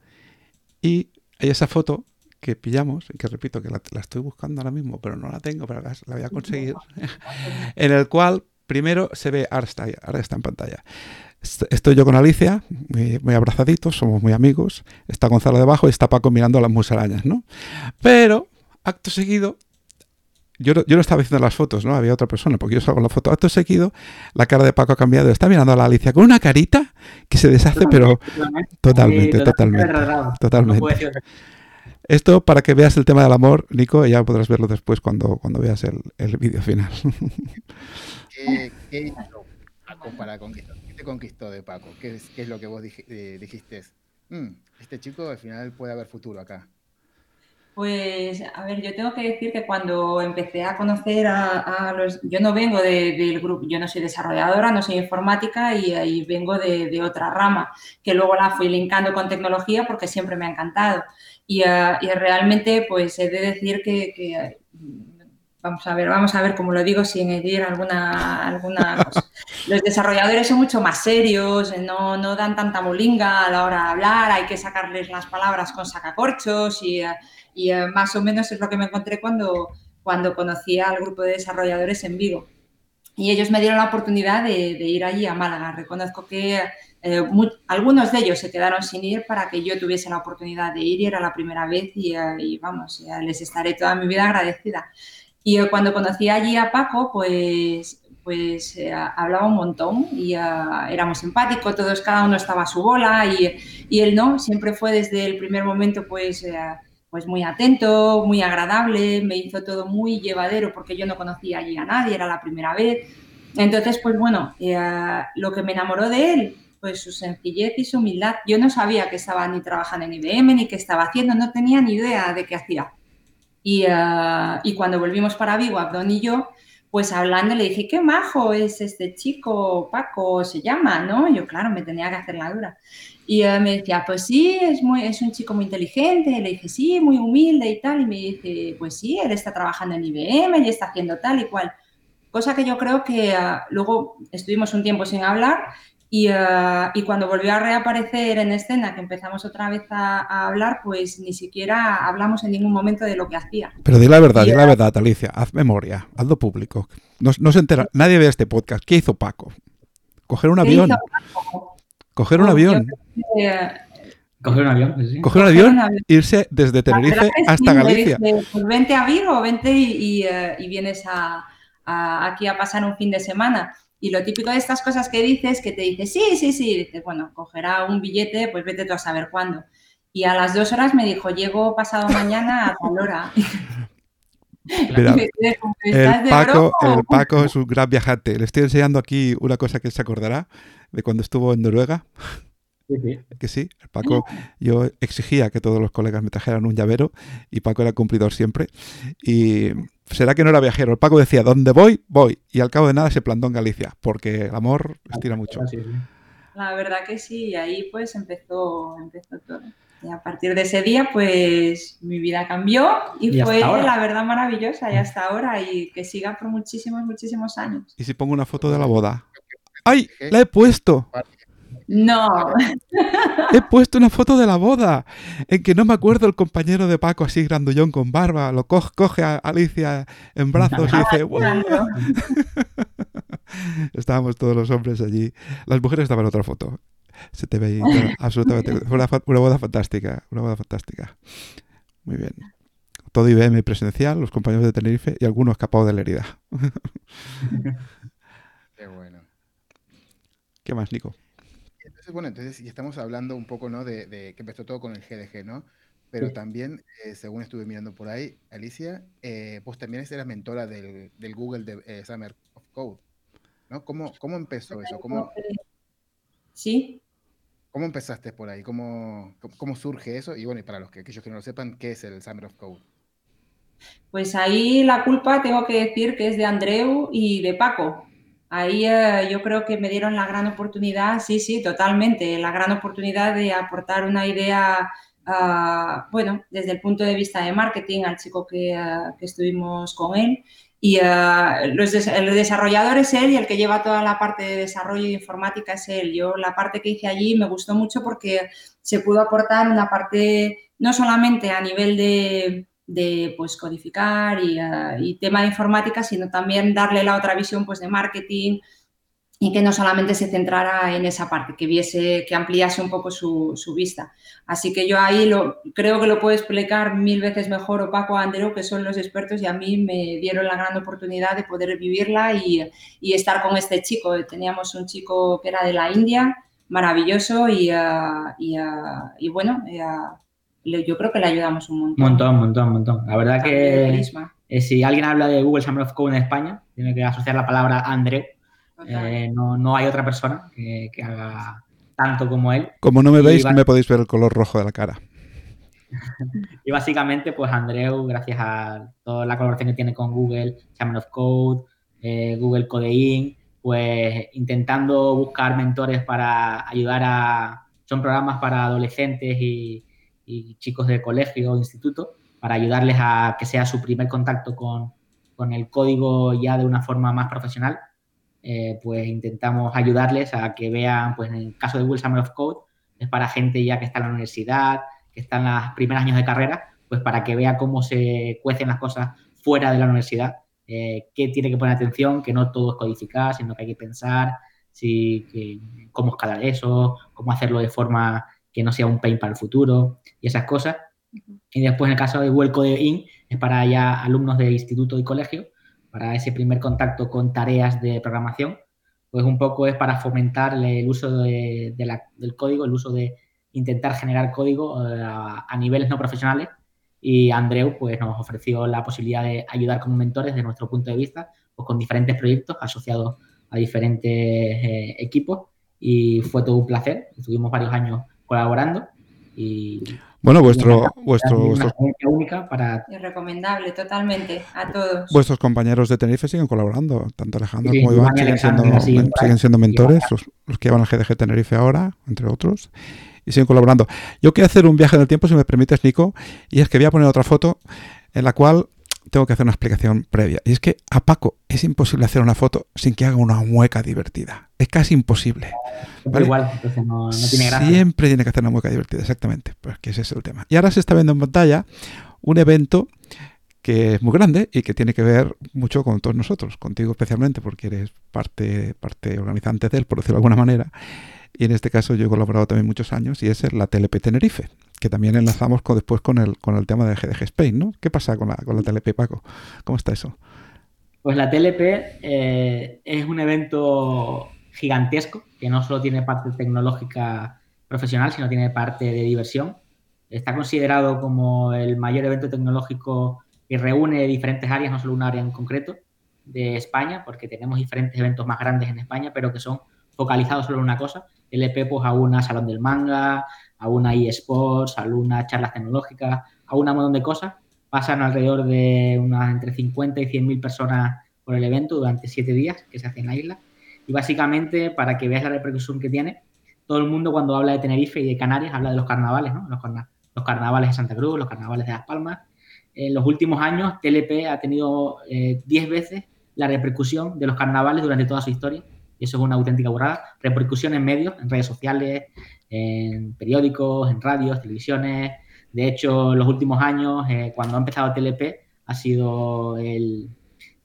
y hay esa foto que pillamos, que repito que la, la, estoy buscando ahora mismo, pero no la tengo, pero la, la voy a conseguir, en el cual primero se ve, ahora está, ahora está en pantalla, Estoy yo con Alicia, muy, muy, abrazaditos, somos muy amigos. Está Gonzalo debajo y está Paco mirando a las musarañas, ¿no? Pero, acto seguido, yo, yo no estaba haciendo las fotos, ¿no? Había otra persona, porque yo salgo en la foto. Acto seguido, la cara de Paco ha cambiado. Está mirando a la Alicia con una carita que se deshace, pero totalmente, totalmente. Totalmente. Esto para que veas el tema del amor, Nico, y ya podrás verlo después cuando, cuando veas el, el vídeo final. ¿Qué, qué Paco para conquistar? ¿Qué te conquistó de Paco? ¿Qué es, qué es lo que vos eh, dijiste? Mm, este chico al final puede haber futuro acá. Pues, a ver, yo tengo que decir que cuando empecé a conocer a, a los... Yo no vengo de, del grupo, yo no soy desarrolladora, no soy informática y, y vengo de, de, otra rama, que luego la fui linkando con tecnología porque siempre me ha encantado. Y, uh, y realmente, pues, he de decir que, que vamos a ver, vamos a ver cómo lo digo sin herir alguna, alguna cosa. Los desarrolladores son mucho más serios, no, no, dan tanta molinga a la hora de hablar, hay que sacarles las palabras con sacacorchos y, y más o menos es lo que me encontré cuando, cuando conocí al grupo de desarrolladores en Vigo. Y ellos me dieron la oportunidad de, de ir allí a Málaga. Reconozco que eh, muy, algunos de ellos se quedaron sin ir para que yo tuviese la oportunidad de ir y era la primera vez y, y vamos, les estaré toda mi vida agradecida. Y cuando conocí allí a Paco, pues, pues eh, hablaba un montón y era muy simpático, todos, cada uno estaba a su bola y, y él no, siempre fue desde el primer momento pues, uh, pues muy atento, muy agradable, me hizo todo muy llevadero porque yo no conocía allí a nadie, era la primera vez. Entonces, pues bueno, uh, lo que me enamoró de él, pues su sencillez y su humildad. Yo no sabía que estaba ni trabajando en IBM ni qué estaba haciendo, no tenía ni idea de qué hacía Y, uh, y cuando volvimos para Vigo, Abdón y yo, pues hablando le dije, qué majo es este chico, Paco se llama, ¿no? Yo, claro, me tenía que hacer la dura. Y me decía, pues sí, es, muy, es un chico muy inteligente. Le dije, sí, muy humilde y tal. Y me dice, pues sí, él está trabajando en IBM y está haciendo tal y cual. Cosa que yo creo que uh, luego estuvimos un tiempo sin hablar y, uh, y, cuando volvió a reaparecer en escena, que empezamos otra vez a, a, hablar, pues ni siquiera hablamos en ningún momento de lo que hacía. Pero di la verdad, y, di la verdad, Alicia, haz memoria, hazlo público. No, no, se entera, nadie ve este podcast. ¿Qué hizo Paco? Coger un avión. Coger un avión. Coger un avión, sí. Coger un avión, irse desde Tenerife hasta Galicia. Dice, pues vente a Vigo, vente y, y, uh, y vienes a, a, aquí a pasar un fin de semana. Y lo típico de estas cosas que dices, que te dice, sí, sí, sí, dices, bueno, cogerá un billete, pues vete tú a saber cuándo. Y a las dos horas me dijo, llego pasado mañana a tal hora. Mira, el, Paco, el Paco es un gran viajante. Le estoy enseñando aquí una cosa que se acordará de cuando estuvo en Noruega. Sí, sí. Que sí, el Paco, yo exigía que todos los colegas me trajeran un llavero y Paco era cumplidor siempre. Y será que no era viajero. El Paco decía, ¿dónde voy? Voy. Y al cabo de nada se plantó en Galicia, porque el amor estira mucho. La verdad que sí, y ahí pues empezó, empezó todo. Y a partir de ese día, pues mi vida cambió y, Y fue la verdad maravillosa y hasta ahora y que siga por muchísimos, muchísimos años. ¿Y si pongo una foto de la boda? ¡Ay! ¡La he puesto! No, He puesto una foto de la boda en que no me acuerdo el compañero de Paco así grandullón con barba, lo co- coge a Alicia en brazos y dice "¡Guau!". Estábamos todos los hombres allí. Las mujeres estaban en otra foto. Se te veía absolutamente. Fue una, boda fantástica. Una boda fantástica. Muy bien. Todo IBM presencial, los compañeros de Tenerife y algunos escapados de la herida. Qué bueno. ¿Qué más, Nico? Entonces, bueno, entonces y estamos hablando un poco, ¿no? De, de que empezó todo con el GDG, ¿no? Pero Sí. también, eh, según estuve mirando por ahí, Alicia, eh, pues también eras mentora del, del Google de, eh, Summer of Code, ¿no? ¿Cómo, cómo empezó eso? ¿Cómo, sí. ¿Cómo empezaste por ahí? ¿Cómo, cómo, cómo surge eso? Y bueno, y para los que, aquellos que no lo sepan, ¿qué es el Summer of Code? Pues ahí la culpa tengo que decir que es de Andreu y de Paco. Ahí eh, yo creo que me dieron la gran oportunidad, sí, sí, totalmente, la gran oportunidad de aportar una idea, uh, bueno, desde el punto de vista de marketing al chico que, uh, que estuvimos con él. Y uh, los des el desarrollador es él y el que lleva toda la parte de desarrollo de informática es él. Yo la parte que hice allí me gustó mucho porque se pudo aportar una parte no solamente a nivel de, de pues, codificar y, uh, y, tema de informática, sino también darle la otra visión pues, de marketing y que no solamente se centrara en esa parte, que viese, que ampliase un poco su, su vista. Así que yo ahí lo, creo que lo puedo explicar mil veces mejor o Paco Andero, que son los expertos y a mí me dieron la gran oportunidad de poder vivirla y, y estar con este chico. Teníamos un chico que era de la India, maravilloso y, uh, y, uh, y bueno, yo creo que le ayudamos un montón. Montón, montón, montón. La verdad que eh, si alguien habla de Google Summer of Code en España, tiene que asociar la palabra Andreu. Eh, no, no, hay otra persona que, que, haga tanto como él. Como no me veis, no me podéis ver el color rojo de la cara. y básicamente, pues Andreu, gracias a toda la colaboración que tiene con Google, Summer of Code, eh, Google Codein, pues intentando buscar mentores para ayudar a... Son programas para adolescentes y, y chicos de colegio o instituto para ayudarles a que sea su primer contacto con, con el código ya de una forma más profesional, eh, pues intentamos ayudarles a que vean, pues en el caso de Google Summer of Code, es para gente ya que está en la universidad, que está en los primeros años de carrera, pues para que vea cómo se cuecen las cosas fuera de la universidad, eh, qué tiene que poner atención, que no todo es codificar, sino que hay que pensar si, cómo escalar eso, cómo hacerlo de forma que no sea un pain para el futuro y esas cosas. Y después en el caso de Google Code In es para ya alumnos de instituto y colegio, para ese primer contacto con tareas de programación, pues un poco es para fomentar el uso de, de la, del código, el uso de intentar generar código a, a, niveles no profesionales. Y Andreu pues nos ofreció la posibilidad de ayudar como mentores desde nuestro punto de vista, pues con diferentes proyectos asociados a diferentes eh, equipos. Y fue todo un placer, estuvimos varios años colaborando Y bueno, vuestro, una- vuestro, vuestros, única para Es recomendable totalmente a todos. vuestros compañeros de Tenerife siguen colaborando. Tanto Alejandro Sí, como Iván Iván y siguen siendo, siguen siendo mentores, los, los que llevan el GDG Tenerife ahora, entre otros, y siguen colaborando. Yo quiero hacer un viaje en el tiempo, si me permites, Nico, y es que voy a poner otra foto en la cual tengo que hacer una explicación previa. Y es que a Paco es imposible hacer una foto sin que haga una mueca divertida. Es casi imposible. Vale. igual, entonces no, no tiene gracia. Siempre tiene que hacer una mueca divertida, exactamente. Pues que ese es el tema. Y ahora se está viendo en pantalla un evento que es muy grande y que tiene que ver mucho con todos nosotros, contigo especialmente, porque eres parte, parte organizante de él, por decirlo de alguna manera. Y en este caso yo he colaborado también muchos años y es la TLP Tenerife, que también enlazamos con, después con el, con el tema de GDG Spain, ¿no? ¿Qué pasa con la, con la TLP, Paco? ¿Cómo está eso? Pues la TLP eh, es un evento gigantesco que no solo tiene parte tecnológica profesional, sino tiene parte de diversión. Está considerado como el mayor evento tecnológico que reúne diferentes áreas, no solo un área en concreto de España, porque tenemos diferentes eventos más grandes en España, pero que son focalizados solo en una cosa. TLP pues a una salón del manga, a una eSports, a una charlas tecnológicas, a un montón de cosas pasan alrededor de unas entre 50 y 100 mil personas por el evento durante siete días que se hace en la isla. Y básicamente, para que veas la repercusión que tiene, todo el mundo cuando habla de Tenerife y de Canarias habla de los carnavales, ¿no? Los, los carnavales de Santa Cruz, los carnavales de Las Palmas. En los últimos años, TLP ha tenido eh, 10 veces la repercusión de los carnavales durante toda su historia. Y eso es una auténtica burrada. Repercusión en medios, en redes sociales, en periódicos, en radios, televisiones, de hecho, en los últimos años, eh, cuando ha empezado TLP, ha sido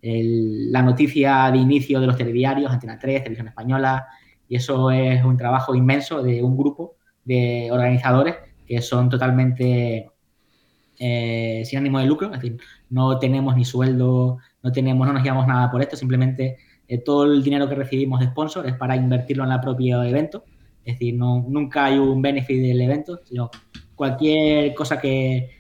la noticia de inicio de los telediarios, Antena 3, Televisión Española, y eso es un trabajo inmenso de un grupo de organizadores que son totalmente eh, sin ánimo de lucro, es decir, no tenemos ni sueldo, no tenemos, no nos llevamos nada por esto, simplemente eh, todo el dinero que recibimos de sponsor es para invertirlo en el propio evento, es decir, nunca hay un benefit del evento, sino cualquier cosa que,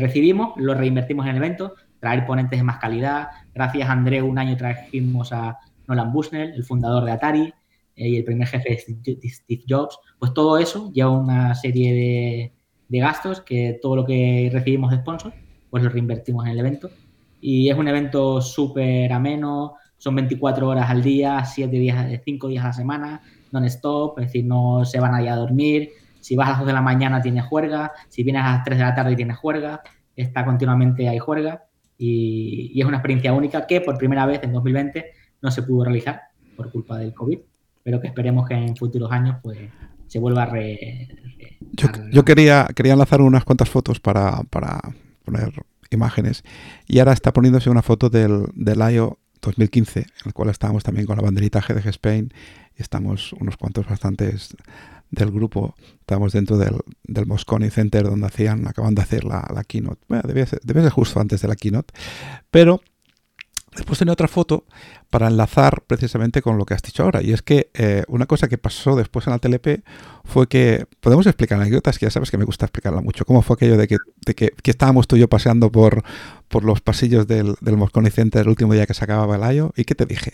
recibimos lo reinvertimos en el evento, traer ponentes de más calidad. Gracias a André, un año trajimos a Nolan Bushnell, el fundador de Atari eh, y el primer jefe de Steve- Jobs. Pues todo eso lleva una serie de, de gastos que todo lo que recibimos de sponsor, pues lo reinvertimos en el evento. Y es un evento súper ameno, son 24 horas al día, 7 días, 5 días a la semana, non-stop, es decir, no se van nadie a dormir. Si vas a las 2 de la mañana tienes juerga, si vienes a las 3 de la tarde tienes juerga, está continuamente hay juerga. Y, y es una experiencia única que por primera vez en 2020 no se pudo realizar por culpa del COVID, pero que esperemos que en futuros años pues se vuelva a re, re- Yo, a- yo quería, quería enlazar unas cuantas fotos para, para poner imágenes. Y ahora está poniéndose una foto del, del IO 2015, en el cual estábamos también con la banderita GDG Spain y estamos unos cuantos bastantes del grupo, estamos dentro del, del Moscone Center donde hacían, acaban de hacer la, la keynote, bueno, debía ser, debía ser justo antes de la keynote, pero después tenía otra foto para enlazar precisamente con lo que has dicho ahora. Y es que eh, una cosa que pasó después en la TLP fue que, podemos explicar anécdotas, que ya sabes que me gusta explicarla mucho. ¿Cómo fue aquello de que, de que, que estábamos tú y yo paseando por, por los pasillos del, del Moscone Center el último día que se acababa el año? ¿Y qué te dije?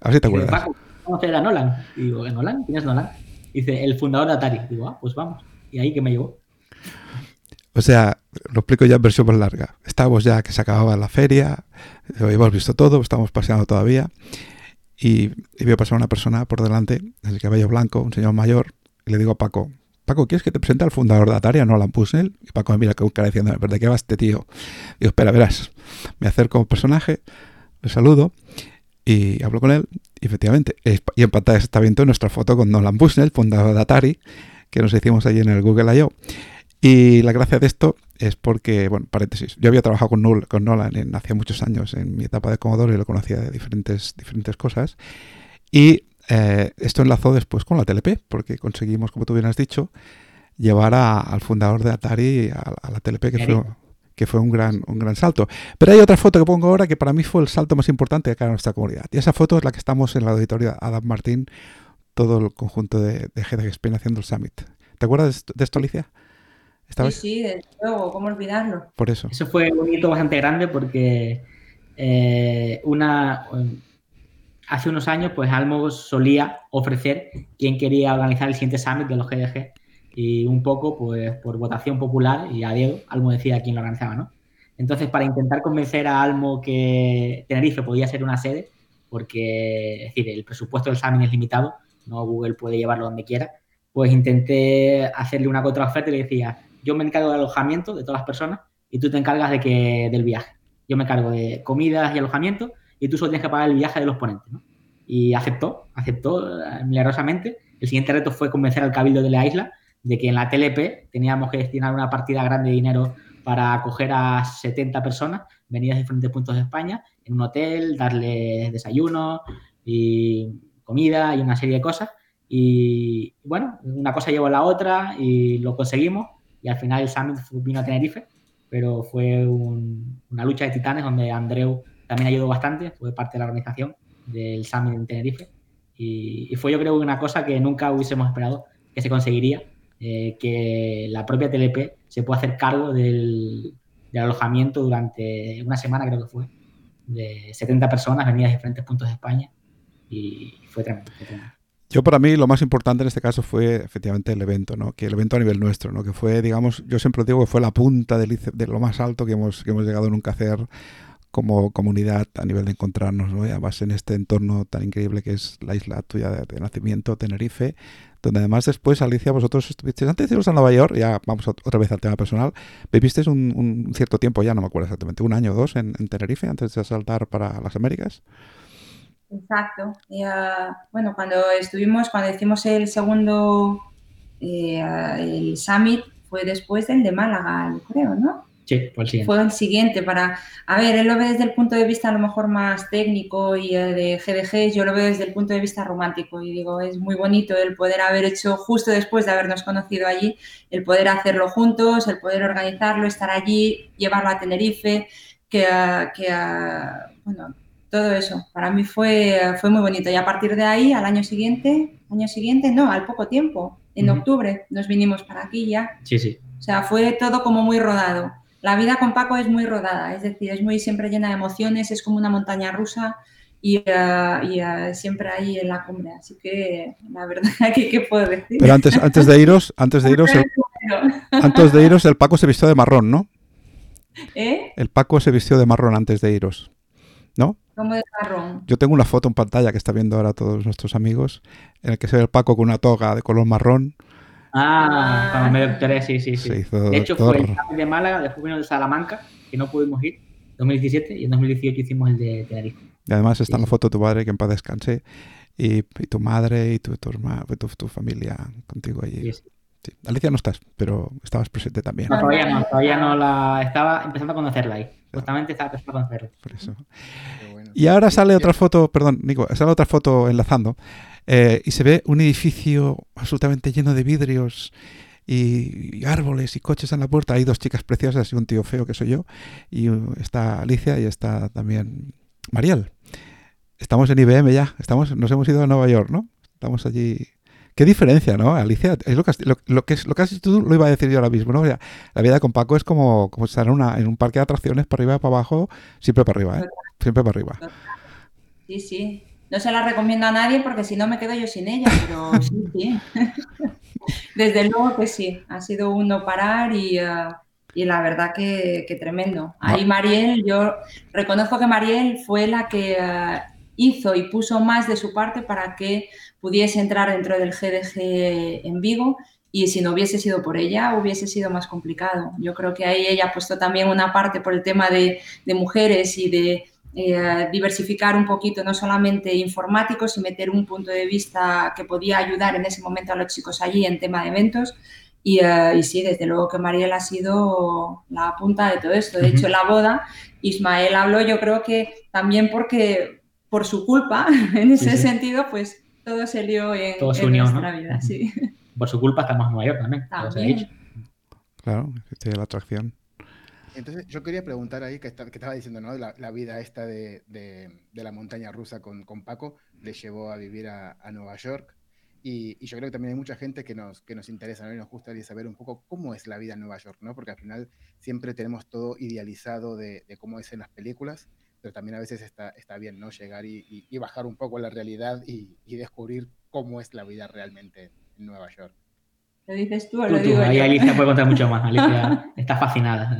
A ver si te Dice, acuerdas. Paco, conocer a Nolan. Y digo, ¿en Nolan? ¿Quién es Nolan? Dice, el fundador de Atari. Digo, ah, pues vamos. Y ahí que me llevó. O sea, lo explico ya en versión más larga. Estábamos ya que se acababa la feria, lo habíamos visto todo, estábamos paseando todavía. Y, y veo pasar una persona por delante, el cabello blanco, un señor mayor, y le digo a Paco, Paco, ¿quieres que te presente al fundador de Atari, a Nolan Bushnell? Y Paco me mira con cara diciendo, ¿pero de qué va este tío? Digo, espera, verás. Me acerco a un personaje, le saludo y hablo con él. Y efectivamente, y en pantalla está viendo nuestra foto con Nolan Bushnell, fundador de Atari, que nos hicimos allí en el Google I.O. Y la gracia de esto es porque, bueno, paréntesis, yo había trabajado con, Nol- con Nolan en, hace muchos años en mi etapa de Commodore y lo conocía de diferentes, diferentes cosas. Y eh, esto enlazó después con la TLP, porque conseguimos, como tú bien has dicho, llevar a- al fundador de Atari a, a la TLP, que fue, que fue un, gran, un gran salto. Pero hay otra foto que pongo ahora que para mí fue el salto más importante de cara a nuestra comunidad. Y esa foto es la que estamos en la auditoría Adam Martín, todo el conjunto de, de GDG Spain haciendo el summit. ¿Te acuerdas de esto, Alicia? Sí, sí, desde luego, ¿cómo olvidarlo? por eso. Eso fue un hito bastante grande porque eh, una, hace unos años, pues Almo solía ofrecer quién quería organizar el siguiente summit de los GDG y un poco pues por votación popular y a Diego, Almo decía quién lo organizaba, ¿no? Entonces, para intentar convencer a Almo que Tenerife podía ser una sede, porque es decir, el presupuesto del examen es limitado, no Google puede llevarlo donde quiera, pues intenté hacerle una contraoferta y le decía, yo me encargo del alojamiento de todas las personas y tú te encargas de que, del viaje. Yo me encargo de comidas y alojamiento y tú solo tienes que pagar el viaje de los ponentes. Y aceptó, aceptó eh, milagrosamente. El siguiente reto fue convencer al cabildo de la isla de que en la TLP teníamos que destinar una partida grande de dinero para acoger a 70 personas venidas de diferentes puntos de España en un hotel, darles desayuno y comida y una serie de cosas. Y bueno, una cosa llevó a la otra y lo conseguimos. Y al final el Summit vino a Tenerife, pero fue una lucha de titanes donde Andreu también ayudó bastante, fue parte de la organización del Summit en Tenerife. Y, fue yo creo una cosa que nunca hubiésemos esperado que se conseguiría, eh, que la propia TLP se pueda hacer cargo del, alojamiento durante una semana, creo que fue, de 70 personas venidas de diferentes puntos de España y fue tremendo. Fue tremendo. Yo para mí lo más importante en este caso fue efectivamente el evento, ¿no? Que el evento a nivel nuestro, ¿no? Que fue, digamos, yo siempre digo que fue la punta de lo más alto que hemos, llegado nunca a hacer como comunidad a nivel de encontrarnos, ¿no? Y además en este entorno tan increíble que es la isla tuya de, nacimiento, Tenerife, donde además después, Alicia, vosotros estuvisteis, antes de iros a Nueva York, ya vamos otra vez al tema personal, vivisteis un, un cierto tiempo, ya no me acuerdo exactamente, un año o dos en, en Tenerife antes de saltar para las Américas. Exacto. bueno, cuando estuvimos, cuando hicimos el segundo, eh, el summit, fue después del de Málaga, creo, ¿no? Sí, fue el siguiente. Fue el siguiente para, a ver, él lo ve desde el punto de vista a lo mejor más técnico y eh, de GDG, yo lo veo desde el punto de vista romántico y digo, es muy bonito el poder haber hecho justo después de habernos conocido allí, el poder hacerlo juntos, el poder organizarlo, estar allí, llevarlo a Tenerife, que, que bueno, todo eso. Para mí fue, fue muy bonito. Y a partir de ahí, al año siguiente, año siguiente, no, al poco tiempo, en octubre, nos vinimos para aquí ya. Sí, sí. O sea, fue todo como muy rodado. La vida con Paco es muy rodada, es decir, es muy siempre llena de emociones, es como una montaña rusa y, uh, y uh, siempre ahí en la cumbre. Así que la verdad que qué puedo decir. Pero antes, antes de iros, antes de iros, el, antes de iros, el Paco se vistió de marrón, ¿no? ¿Eh? El Paco se vistió de marrón antes de iros, ¿no? Como de marrón. Yo tengo una foto en pantalla que está viendo ahora todos nuestros amigos, en el que se ve el Paco con una toga de color marrón. Ah, cuando me doctoré, sí, sí, sí. de hecho, fue el de Málaga, después vino de Salamanca, que no pudimos ir, 2017, y en 2018 hicimos el de Tenerife. Y además está en la foto de tu padre, que en paz descanse, y, tu madre y tu, tu, tu, familia contigo allí. Sí. Alicia no estás, pero estabas presente también. No, todavía no, todavía no la estaba empezando a conocerla ahí. Justamente estaba empezando a conocerla. Por eso. Y ahora sale otra foto, perdón, Nico, sale otra foto enlazando eh, y se ve un edificio absolutamente lleno de vidrios y, árboles y coches en la puerta. Hay dos chicas preciosas y un tío feo que soy yo. Y está Alicia y está también Mariel. Estamos en IBM ya, estamos, nos hemos ido a Nueva York, ¿no? Estamos allí Qué diferencia, ¿no, Alicia? Es lo que, lo, que, lo que has tú lo iba a decir yo ahora mismo, ¿no? la vida con Paco es como, como estar en, una, en un parque de atracciones para arriba y para abajo, siempre para arriba, ¿eh? Siempre para arriba. Sí, sí. No se la recomiendo a nadie porque si no me quedo yo sin ella, pero sí, sí. Desde luego que sí. Ha sido uno parar y, uh, y la verdad que, que, tremendo. Ahí Mariel, yo reconozco que Mariel fue la que uh, hizo y puso más de su parte para que pudiese entrar dentro del GDG en Vigo y si no hubiese sido por ella hubiese sido más complicado. Yo creo que ahí ella ha puesto también una parte por el tema de, mujeres y de eh, diversificar un poquito, no solamente informáticos y meter un punto de vista que podía ayudar en ese momento a los chicos allí en tema de eventos. Y, uh, y sí, desde luego que Mariel ha sido la punta de todo esto. De hecho, la boda, Ismael habló, yo creo que también porque por su culpa, en ese sentido, pues todo se lió en, nuestra vida, sí. Por su culpa estamos en Nueva York también. también. Claro, existe la atracción. Entonces, yo quería preguntar ahí, que, estaba diciendo, ¿no? La, vida esta de, la montaña rusa con, Paco le llevó a vivir a, Nueva York. Y, yo creo que también hay mucha gente que nos, que nos interesa, ¿no? Y nos gustaría saber un poco cómo es la vida en Nueva York, ¿no? Porque al final siempre tenemos todo idealizado de, cómo es en las películas, pero también a veces está, está bien, ¿no? Llegar y, bajar un poco la realidad y, descubrir cómo es la vida realmente en Nueva York. ¿Lo dices tú o Tú, lo tú, digo ahí yo? Alicia puede contar mucho más. Alicia está fascinada.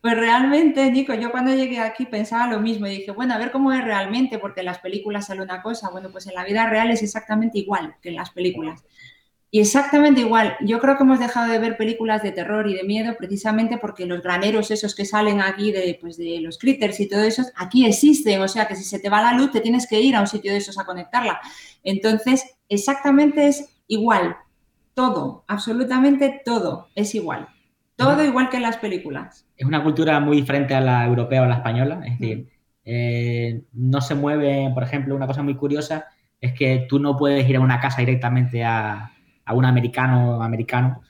Pues realmente, Nico, yo cuando llegué aquí pensaba lo mismo y dije, bueno, a ver cómo es realmente, porque en las películas sale una cosa, bueno, pues en la vida real es exactamente igual que en las películas. Y exactamente igual. Yo creo que hemos dejado de ver películas de terror y de miedo precisamente porque los graneros esos que salen aquí de, pues de los critters y todo eso, aquí existen. O sea que si se te va la luz te tienes que ir a un sitio de esos a conectarla. Entonces, exactamente es igual. Todo, absolutamente todo es igual. Todo igual que en las películas. Es una cultura muy diferente a la europea o a la española. Es decir, eh, no se mueve, por ejemplo, una cosa muy curiosa es que tú no puedes ir a una casa directamente a, a un americano americano,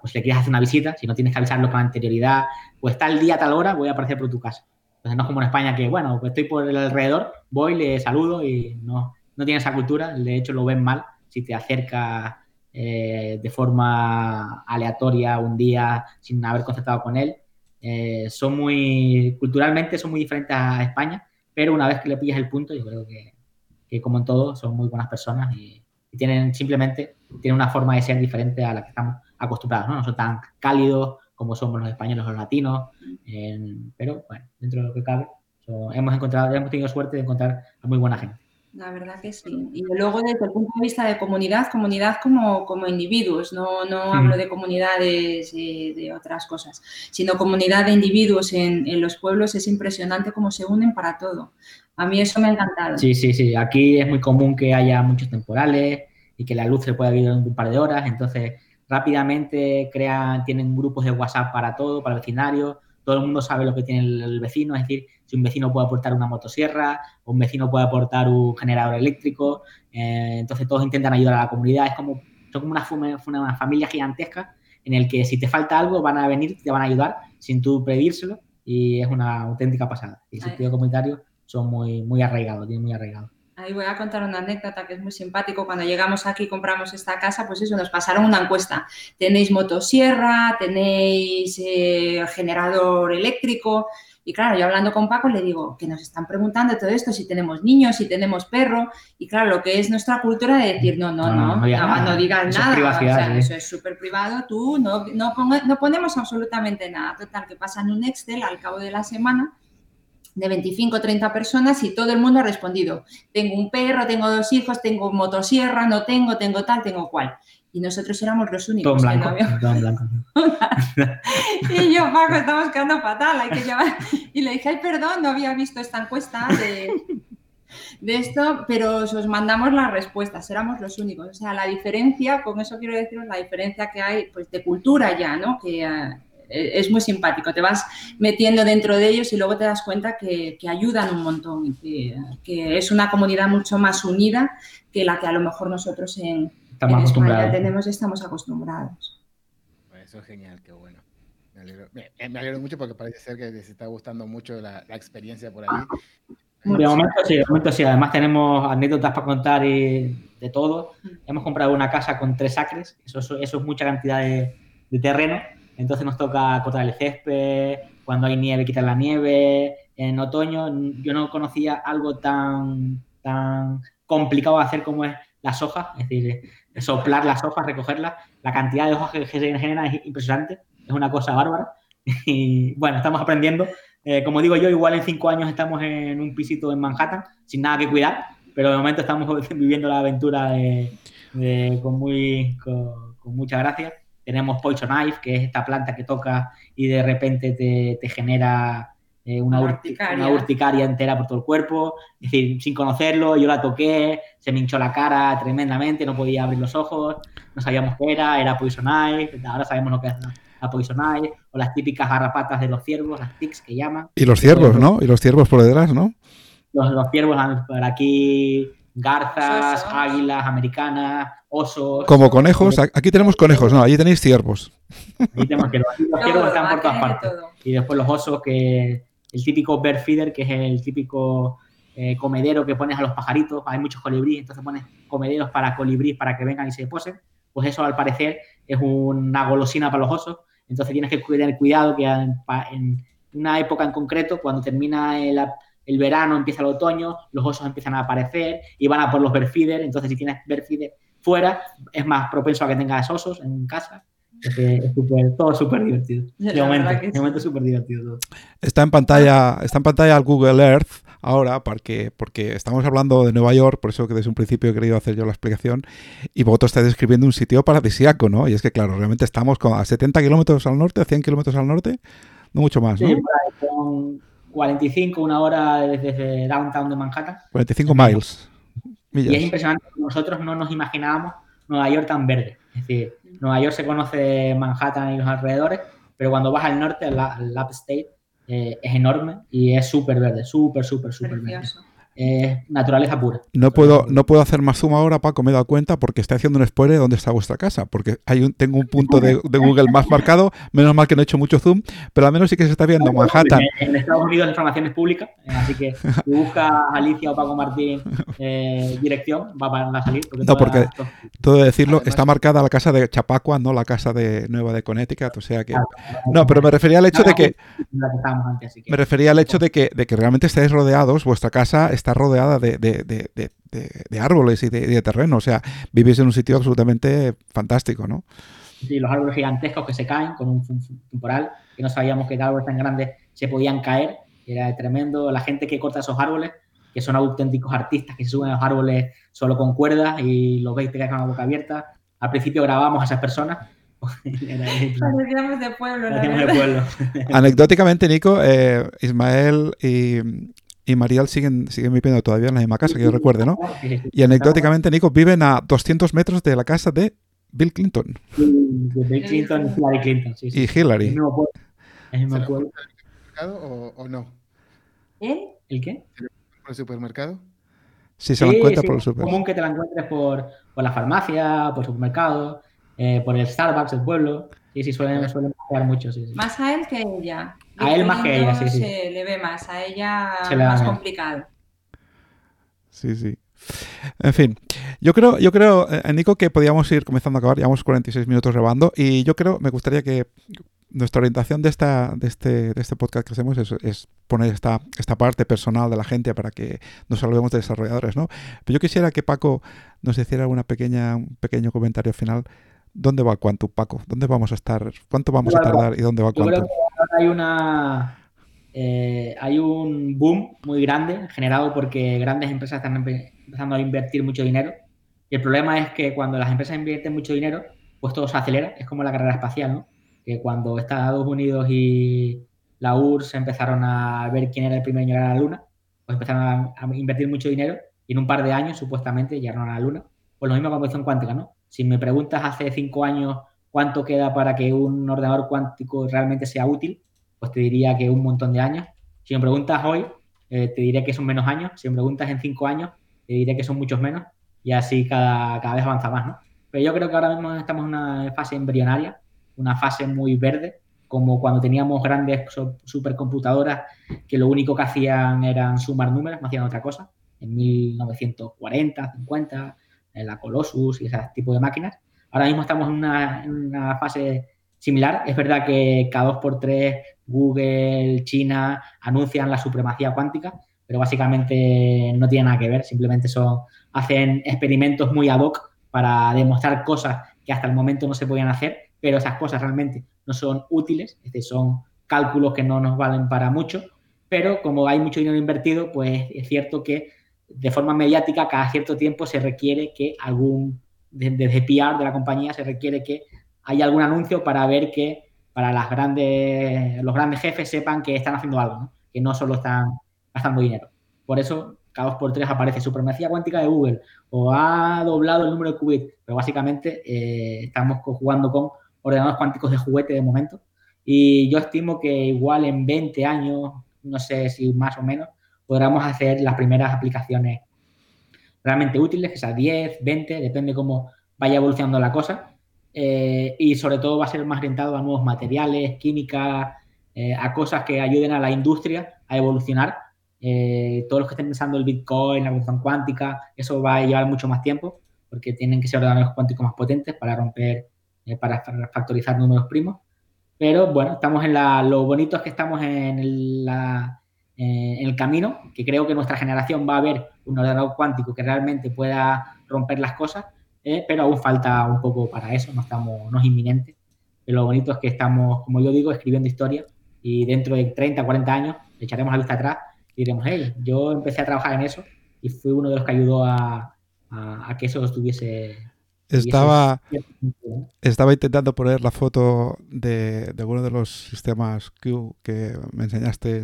pues le quieres hacer una visita, si no tienes que avisarlo con anterioridad, pues tal día, tal hora, voy a aparecer por tu casa. Entonces no es como en España que, bueno, pues estoy por el alrededor, voy, le saludo y no, no tiene esa cultura, de hecho lo ven mal si te acercas eh, de forma aleatoria un día sin haber concertado con él. Eh, son muy, culturalmente son muy diferentes a España, pero una vez que le pillas el punto, yo creo que, como en todo, son muy buenas personas y tienen simplemente tienen una forma de ser diferente a la que estamos acostumbrados, ¿no? No son tan cálidos como somos los españoles o los latinos, eh, pero bueno, dentro de lo que cabe, so, hemos encontrado, hemos tenido suerte de encontrar a muy buena gente. La verdad que sí. Y luego desde el punto de vista de comunidad, comunidad como, como individuos, no, no hablo de comunidades eh, de otras cosas, sino comunidad de individuos en, en los pueblos, es impresionante cómo se unen para todo. A mí eso me ha encantado. Sí, sí, sí. Aquí es muy común que haya muchos temporales y que la luz se pueda ir en un par de horas. Entonces, rápidamente crean, tienen grupos de WhatsApp para todo, para el vecindario. Todo el mundo sabe lo que tiene el, el vecino. Es decir, si un vecino puede aportar una motosierra, o un vecino puede aportar un generador eléctrico. eh, entonces, todos intentan ayudar a la comunidad. Es como, son como una, fume- una familia gigantesca en el que si te falta algo van a venir, te van a ayudar sin tú pedírselo. Y es una auténtica pasada. Y el sentido comunitario son muy, muy arraigados, tienen muy arraigados. Ahí voy a contar una anécdota que es muy simpático. Cuando llegamos aquí y compramos esta casa, pues eso, nos pasaron una encuesta. ¿Tenéis motosierra? ¿Tenéis eh, generador eléctrico? Y claro, yo hablando con Paco le digo que nos están preguntando todo esto, si tenemos niños, si tenemos perro. Y claro, lo que es nuestra cultura de decir, no, no, No, no, no, no, no digas no, nada. Eso es nada. privacidad, O sea, sí. Eso es súper privado, tú no, no, ponga- no ponemos absolutamente nada. Total, que pasan un Excel al cabo de la semana de 25 o 30 personas y todo el mundo ha respondido. Tengo un perro, tengo dos hijos, tengo motosierra, no tengo, tengo tal, tengo cual. Y nosotros éramos los Todo únicos que no blanco. todo en blanco. Y yo, Paco, estamos quedando fatal, hay que llevar. Y le dije, ay, perdón, no había visto esta encuesta de, de esto, pero os mandamos las respuestas, éramos los únicos. O sea, la diferencia, con eso quiero deciros la diferencia que hay pues, de cultura ya, ¿no? Que eh, es muy simpático, te vas metiendo dentro de ellos y luego te das cuenta que, que ayudan un montón y que, que es una comunidad mucho más unida que la que a lo mejor nosotros en, Estamos en España acostumbrados. tenemos y estamos acostumbrados. Eso es genial, qué bueno. Me alegro, me, me alegro mucho porque parece ser que les está gustando mucho la, la experiencia por ahí. De momento sí, de momento sí. Además tenemos anécdotas para contar y de todo. Hemos comprado una casa con tres acres, eso, eso, eso es mucha cantidad de, de terreno. Entonces nos toca cortar el césped, cuando hay nieve quitar la nieve. En otoño yo no conocía algo tan, tan complicado de hacer como es las hojas, es decir, soplar las hojas, recogerlas. La cantidad de hojas que se generan es impresionante, es una cosa bárbara. Y bueno, estamos aprendiendo. Eh, como digo yo, igual en cinco años estamos en un pisito en Manhattan, sin nada que cuidar, pero de momento estamos viviendo la aventura de, de- con, muy, con, con mucha gracia. Tenemos Poison Knife, que es esta planta que toca y de repente te, te genera eh, una, Una urti- urticaria. una urticaria entera por todo el cuerpo. Es decir, sin conocerlo, yo la toqué, se me hinchó la cara tremendamente, no podía abrir los ojos, no sabíamos qué era, era Poison Knife, ahora sabemos lo que es la, Poison Knife, o las típicas garrapatas de los ciervos, las tics que llaman. Y los ciervos, ¿no? Y los ciervos por detrás, ¿no? Los, los ciervos, por aquí, garzas, águilas americanas, osos. Como conejos. Aquí tenemos conejos, no, allí tenéis ciervos. Aquí tenemos ciervos. Aquí los ciervos están por todas partes. todo. Y después los osos, que el típico bird feeder, que es el típico eh, comedero que pones a los pajaritos. Hay muchos colibríes, entonces pones comederos para colibríes para que vengan y se posen. Pues eso, al parecer, es una golosina para los osos. Entonces tienes que tener cuidado que en, una época en concreto, cuando termina el, el verano, empieza el otoño, los osos empiezan a aparecer y van a por los bird feeder. Entonces, si tienes bird feeder fuera, es más propenso a que tengas osos en casa. Es, todo súper divertido. De momento, de momento súper divertido todo. Está en pantalla, está en pantalla el Google Earth ahora porque, porque estamos hablando de Nueva York, por eso que desde un principio he querido hacer yo la explicación, y vosotros estáis describiendo un sitio paradisíaco, ¿no? Y es que, claro, realmente estamos a 70 kilómetros al norte, a 100 kilómetros al norte, no mucho más, ¿no? Sí, con 45, una hora desde downtown de Manhattan. 45 miles. Y es impresionante, nosotros no nos imaginábamos Nueva York tan verde. Es decir, Nueva York se conoce Manhattan y los alrededores, pero cuando vas al norte, al, upstate, eh, es enorme y es súper verde, súper, súper, súper verde es naturaleza pura. No puedo, no puedo hacer más zoom ahora, Paco, me he dado cuenta, porque estoy haciendo un spoiler de dónde está vuestra casa, porque hay un, tengo un punto de, Google más marcado, menos mal que no he hecho mucho zoom, pero al menos sí que se está viendo Manhattan. En, Estados Unidos la información es pública, eh, así que si busca Alicia o Paco Martín eh, dirección, va a salir. no, porque todo decirlo, está marcada la casa de Chapacua, no la casa de Nueva de Connecticut, o sea que... No, pero me refería al hecho de que... Me refería al hecho de que, de que realmente estáis rodeados, vuestra casa está está rodeada de, árboles y de, terreno. O sea, vivís en un sitio absolutamente fantástico, ¿no? Sí, los árboles gigantescos que se caen con un temporal, que no sabíamos que árboles tan grandes se podían caer. Era tremendo. La gente que corta esos árboles, que son auténticos artistas, que se suben a los árboles solo con cuerdas y los veis te quedan con la boca abierta. Al principio grabamos a esas personas de pueblo, Anecdóticamente, Nico, eh, Ismael y, y Marial siguen, siguen viviendo todavía en la misma casa, que yo recuerde, ¿no? Y anecdóticamente, Nico, viven a 200 metros de la casa de Bill Clinton. Bill Clinton y Hillary Clinton, sí, Y Hillary. ¿El supermercado o, o no? ¿Eh? ¿El qué? ¿Por el supermercado? Sí, se la encuentra por el supermercado. Es común que te la encuentres por, por la farmacia, por el supermercado, eh, por el Starbucks del pueblo. Sí, sí, suelen, suelen mucho. Sí, Más a él que a ella. A él más que ella, sí, sí. Se le ve más, a ella más complicado. Sí, sí. En fin, yo creo, yo creo, eh, Nico, que podíamos ir comenzando a acabar. Llevamos 46 minutos grabando y yo creo, me gustaría que nuestra orientación de, esta, de, este, de este podcast que hacemos es, poner esta, esta parte personal de la gente para que nos salvemos de desarrolladores, ¿no? Pero yo quisiera que Paco nos hiciera una pequeña, un pequeño comentario final ¿Dónde va Quantum, Paco? ¿Dónde vamos a estar? ¿Cuánto vamos a tardar y dónde va Quantum? hay una eh, hay un boom muy grande generado porque grandes empresas están empezando a invertir mucho dinero. Y el problema es que cuando las empresas invierten mucho dinero, pues todo se acelera. Es como la carrera espacial, ¿no? Que cuando Estados Unidos y la URSS empezaron a ver quién era el primero en llegar a la Luna, pues empezaron a, a invertir mucho dinero y en un par de años supuestamente llegaron a la Luna. Pues lo mismo con cuestión cuántica, ¿no? Si me preguntas hace cinco años cuánto queda para que un ordenador cuántico realmente sea útil, pues te diría que un montón de años. Si me preguntas hoy, eh, te diré que son menos años. Si me preguntas en cinco años, te diré que son muchos menos. Y así cada, cada vez avanza más, ¿no? Pero yo creo que ahora mismo estamos en una fase embrionaria, una fase muy verde, como cuando teníamos grandes supercomputadoras que lo único que hacían eran sumar números, no hacían otra cosa, en 1940, 50, en la Colossus y ese tipo de máquinas. Ahora mismo estamos en una, fase similar. Es verdad que cada dos por tres Google, China anuncian la supremacía cuántica, pero básicamente no tiene nada que ver, simplemente son, hacen experimentos muy ad hoc para demostrar cosas que hasta el momento no se podían hacer, pero esas cosas realmente no son útiles, es son cálculos que no nos valen para mucho, pero como hay mucho dinero invertido, pues es cierto que de forma mediática, cada cierto tiempo se requiere que algún, desde PR de la compañía, se requiere que haya algún anuncio para ver que para las grandes, los grandes jefes sepan que están haciendo algo, que no solo están gastando dinero. Por eso, cada dos por tres aparece supremacía cuántica de Google o ha doblado el número de qubits, pero básicamente eh, estamos jugando con ordenadores cuánticos de juguete de momento. Y yo estimo que igual en 20 años, no sé si más o menos, podamos hacer las primeras aplicaciones realmente útiles, que sea 10, 20, depende cómo vaya evolucionando la cosa. Eh, y sobre todo va a ser más orientado a nuevos materiales, química, eh, a cosas que ayuden a la industria a evolucionar. Eh, todos los que estén pensando el Bitcoin, la evolución cuántica, eso va a llevar mucho más tiempo porque tienen que ser ordenadores cuánticos más potentes para romper, para factorizar números primos. Pero bueno, estamos en la, lo bonito es que estamos en la, eh, en el camino, que creo que nuestra generación va a ver un ordenador cuántico que realmente pueda romper las cosas. eh, pero aún falta un poco para eso, no, estamos, no es inminente. Pero lo bonito es que estamos, como yo digo, escribiendo historia y dentro de 30, 40 años echaremos la vista atrás y diremos, hey, yo empecé a trabajar en eso y fui uno de los que ayudó a, que eso estuviese estaba, estaba intentando poner la foto de, de alguno de los sistemas Q que me enseñaste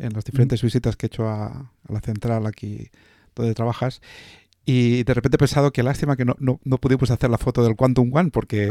en las diferentes visitas que he hecho a, la central aquí donde trabajas y de repente he pensado que lástima que no, no, no pudimos hacer la foto del Quantum One porque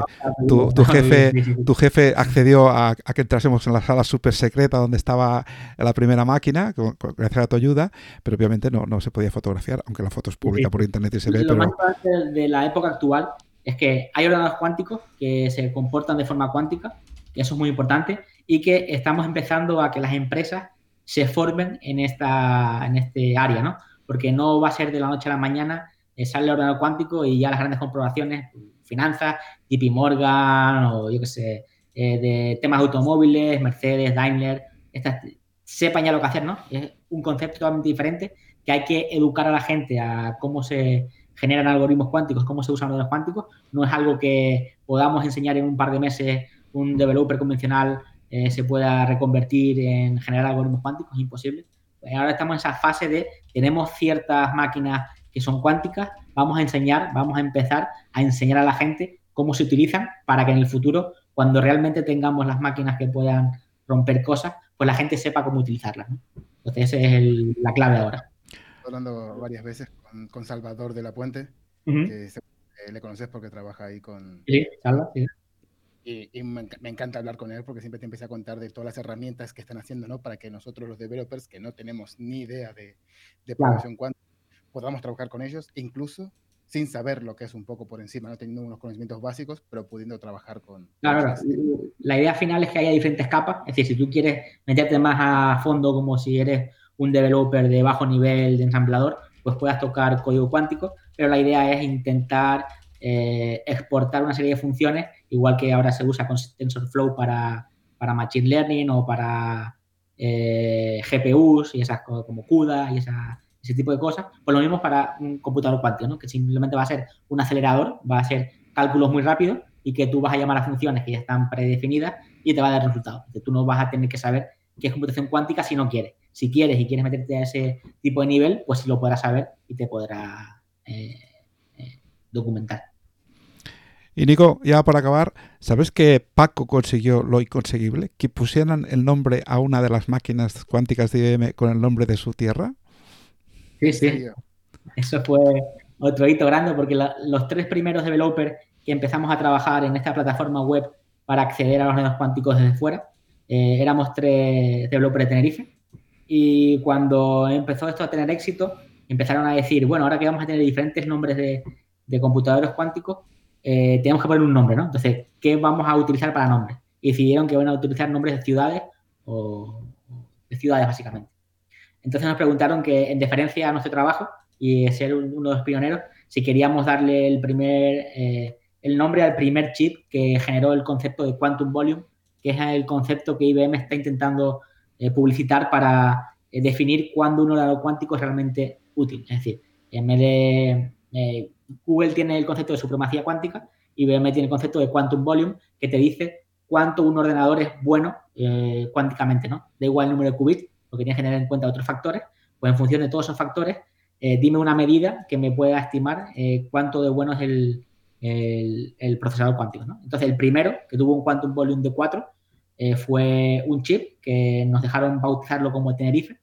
tu, tu, jefe, tu jefe accedió a, que entrásemos en la sala súper secreta donde estaba la primera máquina, gracias a tu ayuda, pero obviamente no, no se podía fotografiar, aunque la foto es pública por internet y se ve. Lo más importante de la época actual es que hay ordenadores cuánticos que se comportan de forma cuántica, que eso es muy importante, y que estamos empezando a que las empresas se formen en, esta, en este área, ¿no? porque no va a ser de la noche a la mañana, eh, sale el ordenador cuántico y ya las grandes comprobaciones, finanzas, JP Morgan o yo qué sé, eh, de temas de automóviles, Mercedes, Daimler, estas, sepan ya lo que hacer, ¿no? Es un concepto totalmente diferente que hay que educar a la gente a cómo se generan algoritmos cuánticos, cómo se usan los cuánticos. No es algo que podamos enseñar en un par de meses un developer convencional eh, se pueda reconvertir en generar algoritmos cuánticos, es imposible. Pues ahora estamos en esa fase de tenemos ciertas máquinas que son cuánticas, vamos a enseñar, vamos a empezar a enseñar a la gente cómo se utilizan para que en el futuro, cuando realmente tengamos las máquinas que puedan romper cosas, pues la gente sepa cómo utilizarlas. Entonces, esa es la clave ahora. Hablando varias veces con, Salvador de la Puente, que eh, le conoces porque trabaja ahí con... Sí, Salva, sí y, me, encanta hablar con él porque siempre te empieza a contar de todas las herramientas que están haciendo, ¿no? Para que nosotros los developers, que no tenemos ni idea de, de programación cuántica, podamos trabajar con ellos, incluso sin saber lo que es un poco por encima, no teniendo unos conocimientos básicos, pero pudiendo trabajar con... Claro, la idea final es que haya diferentes capas, es decir, si tú quieres meterte más a fondo como si eres un developer de bajo nivel de ensamblador, pues puedas tocar código cuántico, pero la idea es intentar eh, exportar una serie de funciones, igual que ahora se usa con TensorFlow para, para Machine Learning o para eh, GPUs y esas como CUDA y ese tipo de cosas, pues lo mismo para un computador cuántico, ¿no? que simplemente va a ser un acelerador, va a ser cálculos muy rápidos y que tú vas a llamar a funciones que ya están predefinidas y te va a dar resultados. tú no vas a tener que saber qué es computación cuántica si no quieres. Si quieres y quieres meterte a ese tipo de nivel, pues sí lo podrás saber y te podrá eh, documentar. Y Nico, ya para acabar, ¿sabes que Paco consiguió lo inconseguible? Que pusieran el nombre a una de las máquinas cuánticas de IBM con el nombre de su tierra. Sí, sí. Eso fue otro hito grande porque los tres primeros developers que empezamos a trabajar en esta plataforma web para acceder a los redes cuánticos desde fuera, eh, éramos tres developers de Tenerife. Y cuando empezó esto a tener éxito, empezaron a decir, bueno, ahora que vamos a tener diferentes nombres de, de computadores cuánticos, eh, tenemos que poner un nombre, ¿no? Entonces, ¿qué vamos a utilizar para nombres? Y decidieron que van a utilizar nombres de ciudades o de ciudades, básicamente. Entonces nos preguntaron que, en deferencia a nuestro trabajo y ser uno de los pioneros, si queríamos darle el primer, eh, el nombre al primer chip que generó el concepto de Quantum Volume, que es el concepto que IBM está intentando eh, publicitar para definir cuándo un ordenador cuántico es realmente útil. Es decir, en vez de Google tiene el concepto de supremacía cuántica y IBM tiene el concepto de quantum volume, que te dice cuánto un ordenador es bueno eh, cuánticamente, ¿no? Da igual el número de qubits, porque tiene que tener en cuenta otros factores, pues en función de todos esos factores, eh, dime una medida que me pueda estimar eh, cuánto de bueno es el, procesador cuántico. Entonces, el primero, que tuvo un quantum volume de 4, fue un chip que nos dejaron bautizarlo como Tenerife,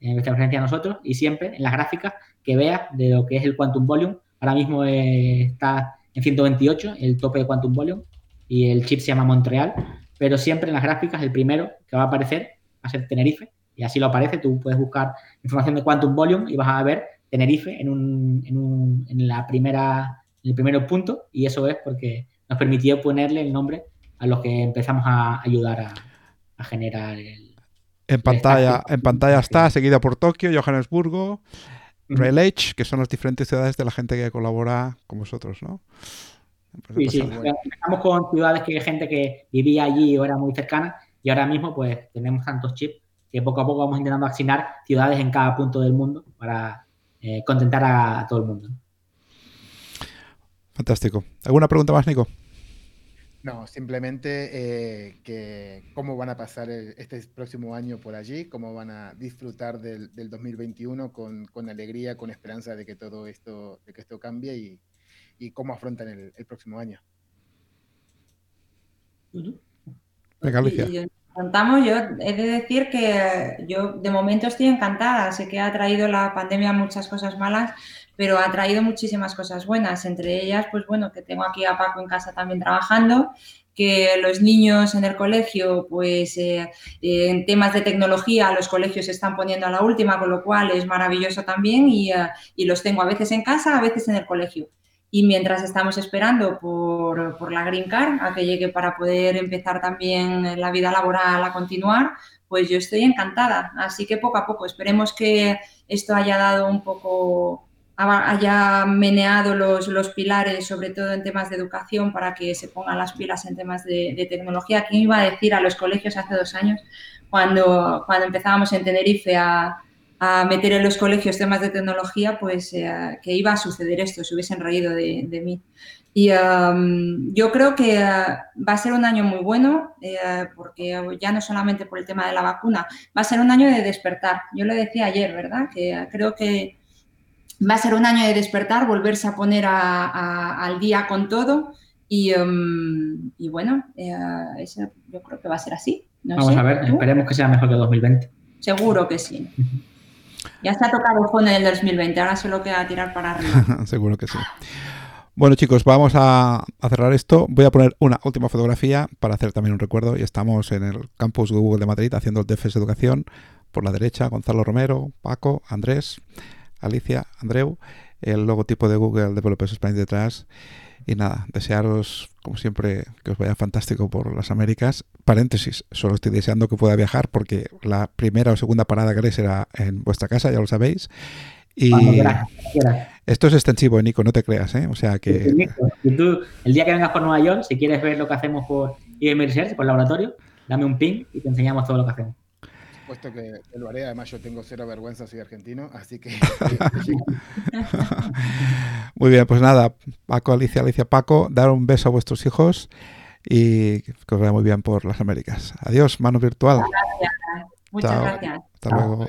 en nuestra referencia a nosotros, y siempre en las gráficas que veas de lo que es el quantum volume, Ahora mismo eh, está en 128, el tope de Quantum Volume, y el chip se llama Montreal, pero siempre en las gráficas el primero que va a aparecer va a ser Tenerife, y así lo aparece, tú puedes buscar información de Quantum Volume y vas a ver Tenerife en, un, en, un, en la primera, en el primer punto, y eso es porque nos permitió ponerle el nombre a los que empezamos a ayudar a, a generar el, en pantalla, en pantalla está, seguida por Tokio, Johannesburgo, Relage, que son las diferentes ciudades de la gente que colabora con vosotros, ¿no? Pues sí, sí. Empezamos con ciudades que hay gente que vivía allí o era muy cercana y ahora mismo pues tenemos tantos chips que poco a poco vamos intentando asignar ciudades en cada punto del mundo para eh, contentar a, todo el mundo. Fantástico. ¿Alguna pregunta más, Nico? No, simplemente eh, que cómo van a pasar este próximo año por allí, cómo van a disfrutar del, 2021 con, alegría, con esperanza de que todo esto, de que esto cambie y, cómo afrontan el, próximo año. Venga, Alicia. Contamos, yo he de decir que yo de momento estoy encantada. Sé que ha traído la pandemia muchas cosas malas, pero ha traído muchísimas cosas buenas. Entre ellas, pues bueno, que tengo aquí a Paco en casa también trabajando, que los niños en el colegio, pues eh, en temas de tecnología, los colegios se están poniendo a la última, con lo cual es maravilloso también y, eh, y los tengo a veces en casa, a veces en el colegio. Y mientras estamos esperando por, por, la Green Card a que llegue para poder empezar también la vida laboral a continuar, pues yo estoy encantada. Así que poco a poco, esperemos que esto haya dado un poco, haya meneado los, los pilares, sobre todo en temas de educación, para que se pongan las pilas en temas de, de tecnología. ¿Quién iba a decir a los colegios hace dos años, cuando, cuando empezábamos en Tenerife a a meter en los colegios temas de tecnología, pues eh, que iba a suceder esto, se hubiesen reído de, mí. Y yo creo que eh, va a ser un año muy bueno, eh, porque ya no solamente por el tema de la vacuna, va a ser un año de despertar. Yo lo decía ayer, ¿verdad? Que creo que va a ser un año de despertar, volverse a poner al día con todo. Y, bueno, yo creo que va a ser así. Vamos a ver, esperemos que sea mejor que 2020. Seguro que sí. Ya se ha tocado el fondo en el 2020, ahora solo queda tirar para arriba. Seguro que sí. Bueno chicos, vamos a, cerrar esto. Voy a poner una última fotografía para hacer también un recuerdo. Y estamos en el campus Google de Madrid haciendo el DFS Educación. Por la derecha, Gonzalo Romero, Paco, Andrés, Alicia, Andreu, el logotipo de Google Developers Spain detrás. Y nada, desearos, como siempre, que os vaya fantástico por las Américas. Paréntesis, solo estoy deseando que pueda viajar porque la primera o segunda parada que haréis será en vuestra casa, ya lo sabéis. Y esto es extensivo, Nico, no te creas, ¿eh? O sea que... el día que vengas por Nueva York, si quieres ver lo que hacemos por IBM Research, por el laboratorio, dame un ping y te enseñamos todo lo que hacemos puesto que lo haré, además yo tengo cero vergüenza, soy argentino, así que... Muy bien, pues nada, Paco, Alicia, Alicia, Paco, dar un beso a vuestros hijos y que os vaya muy bien por las Américas. Adiós, mano virtual. Muchas gracias. Hasta luego.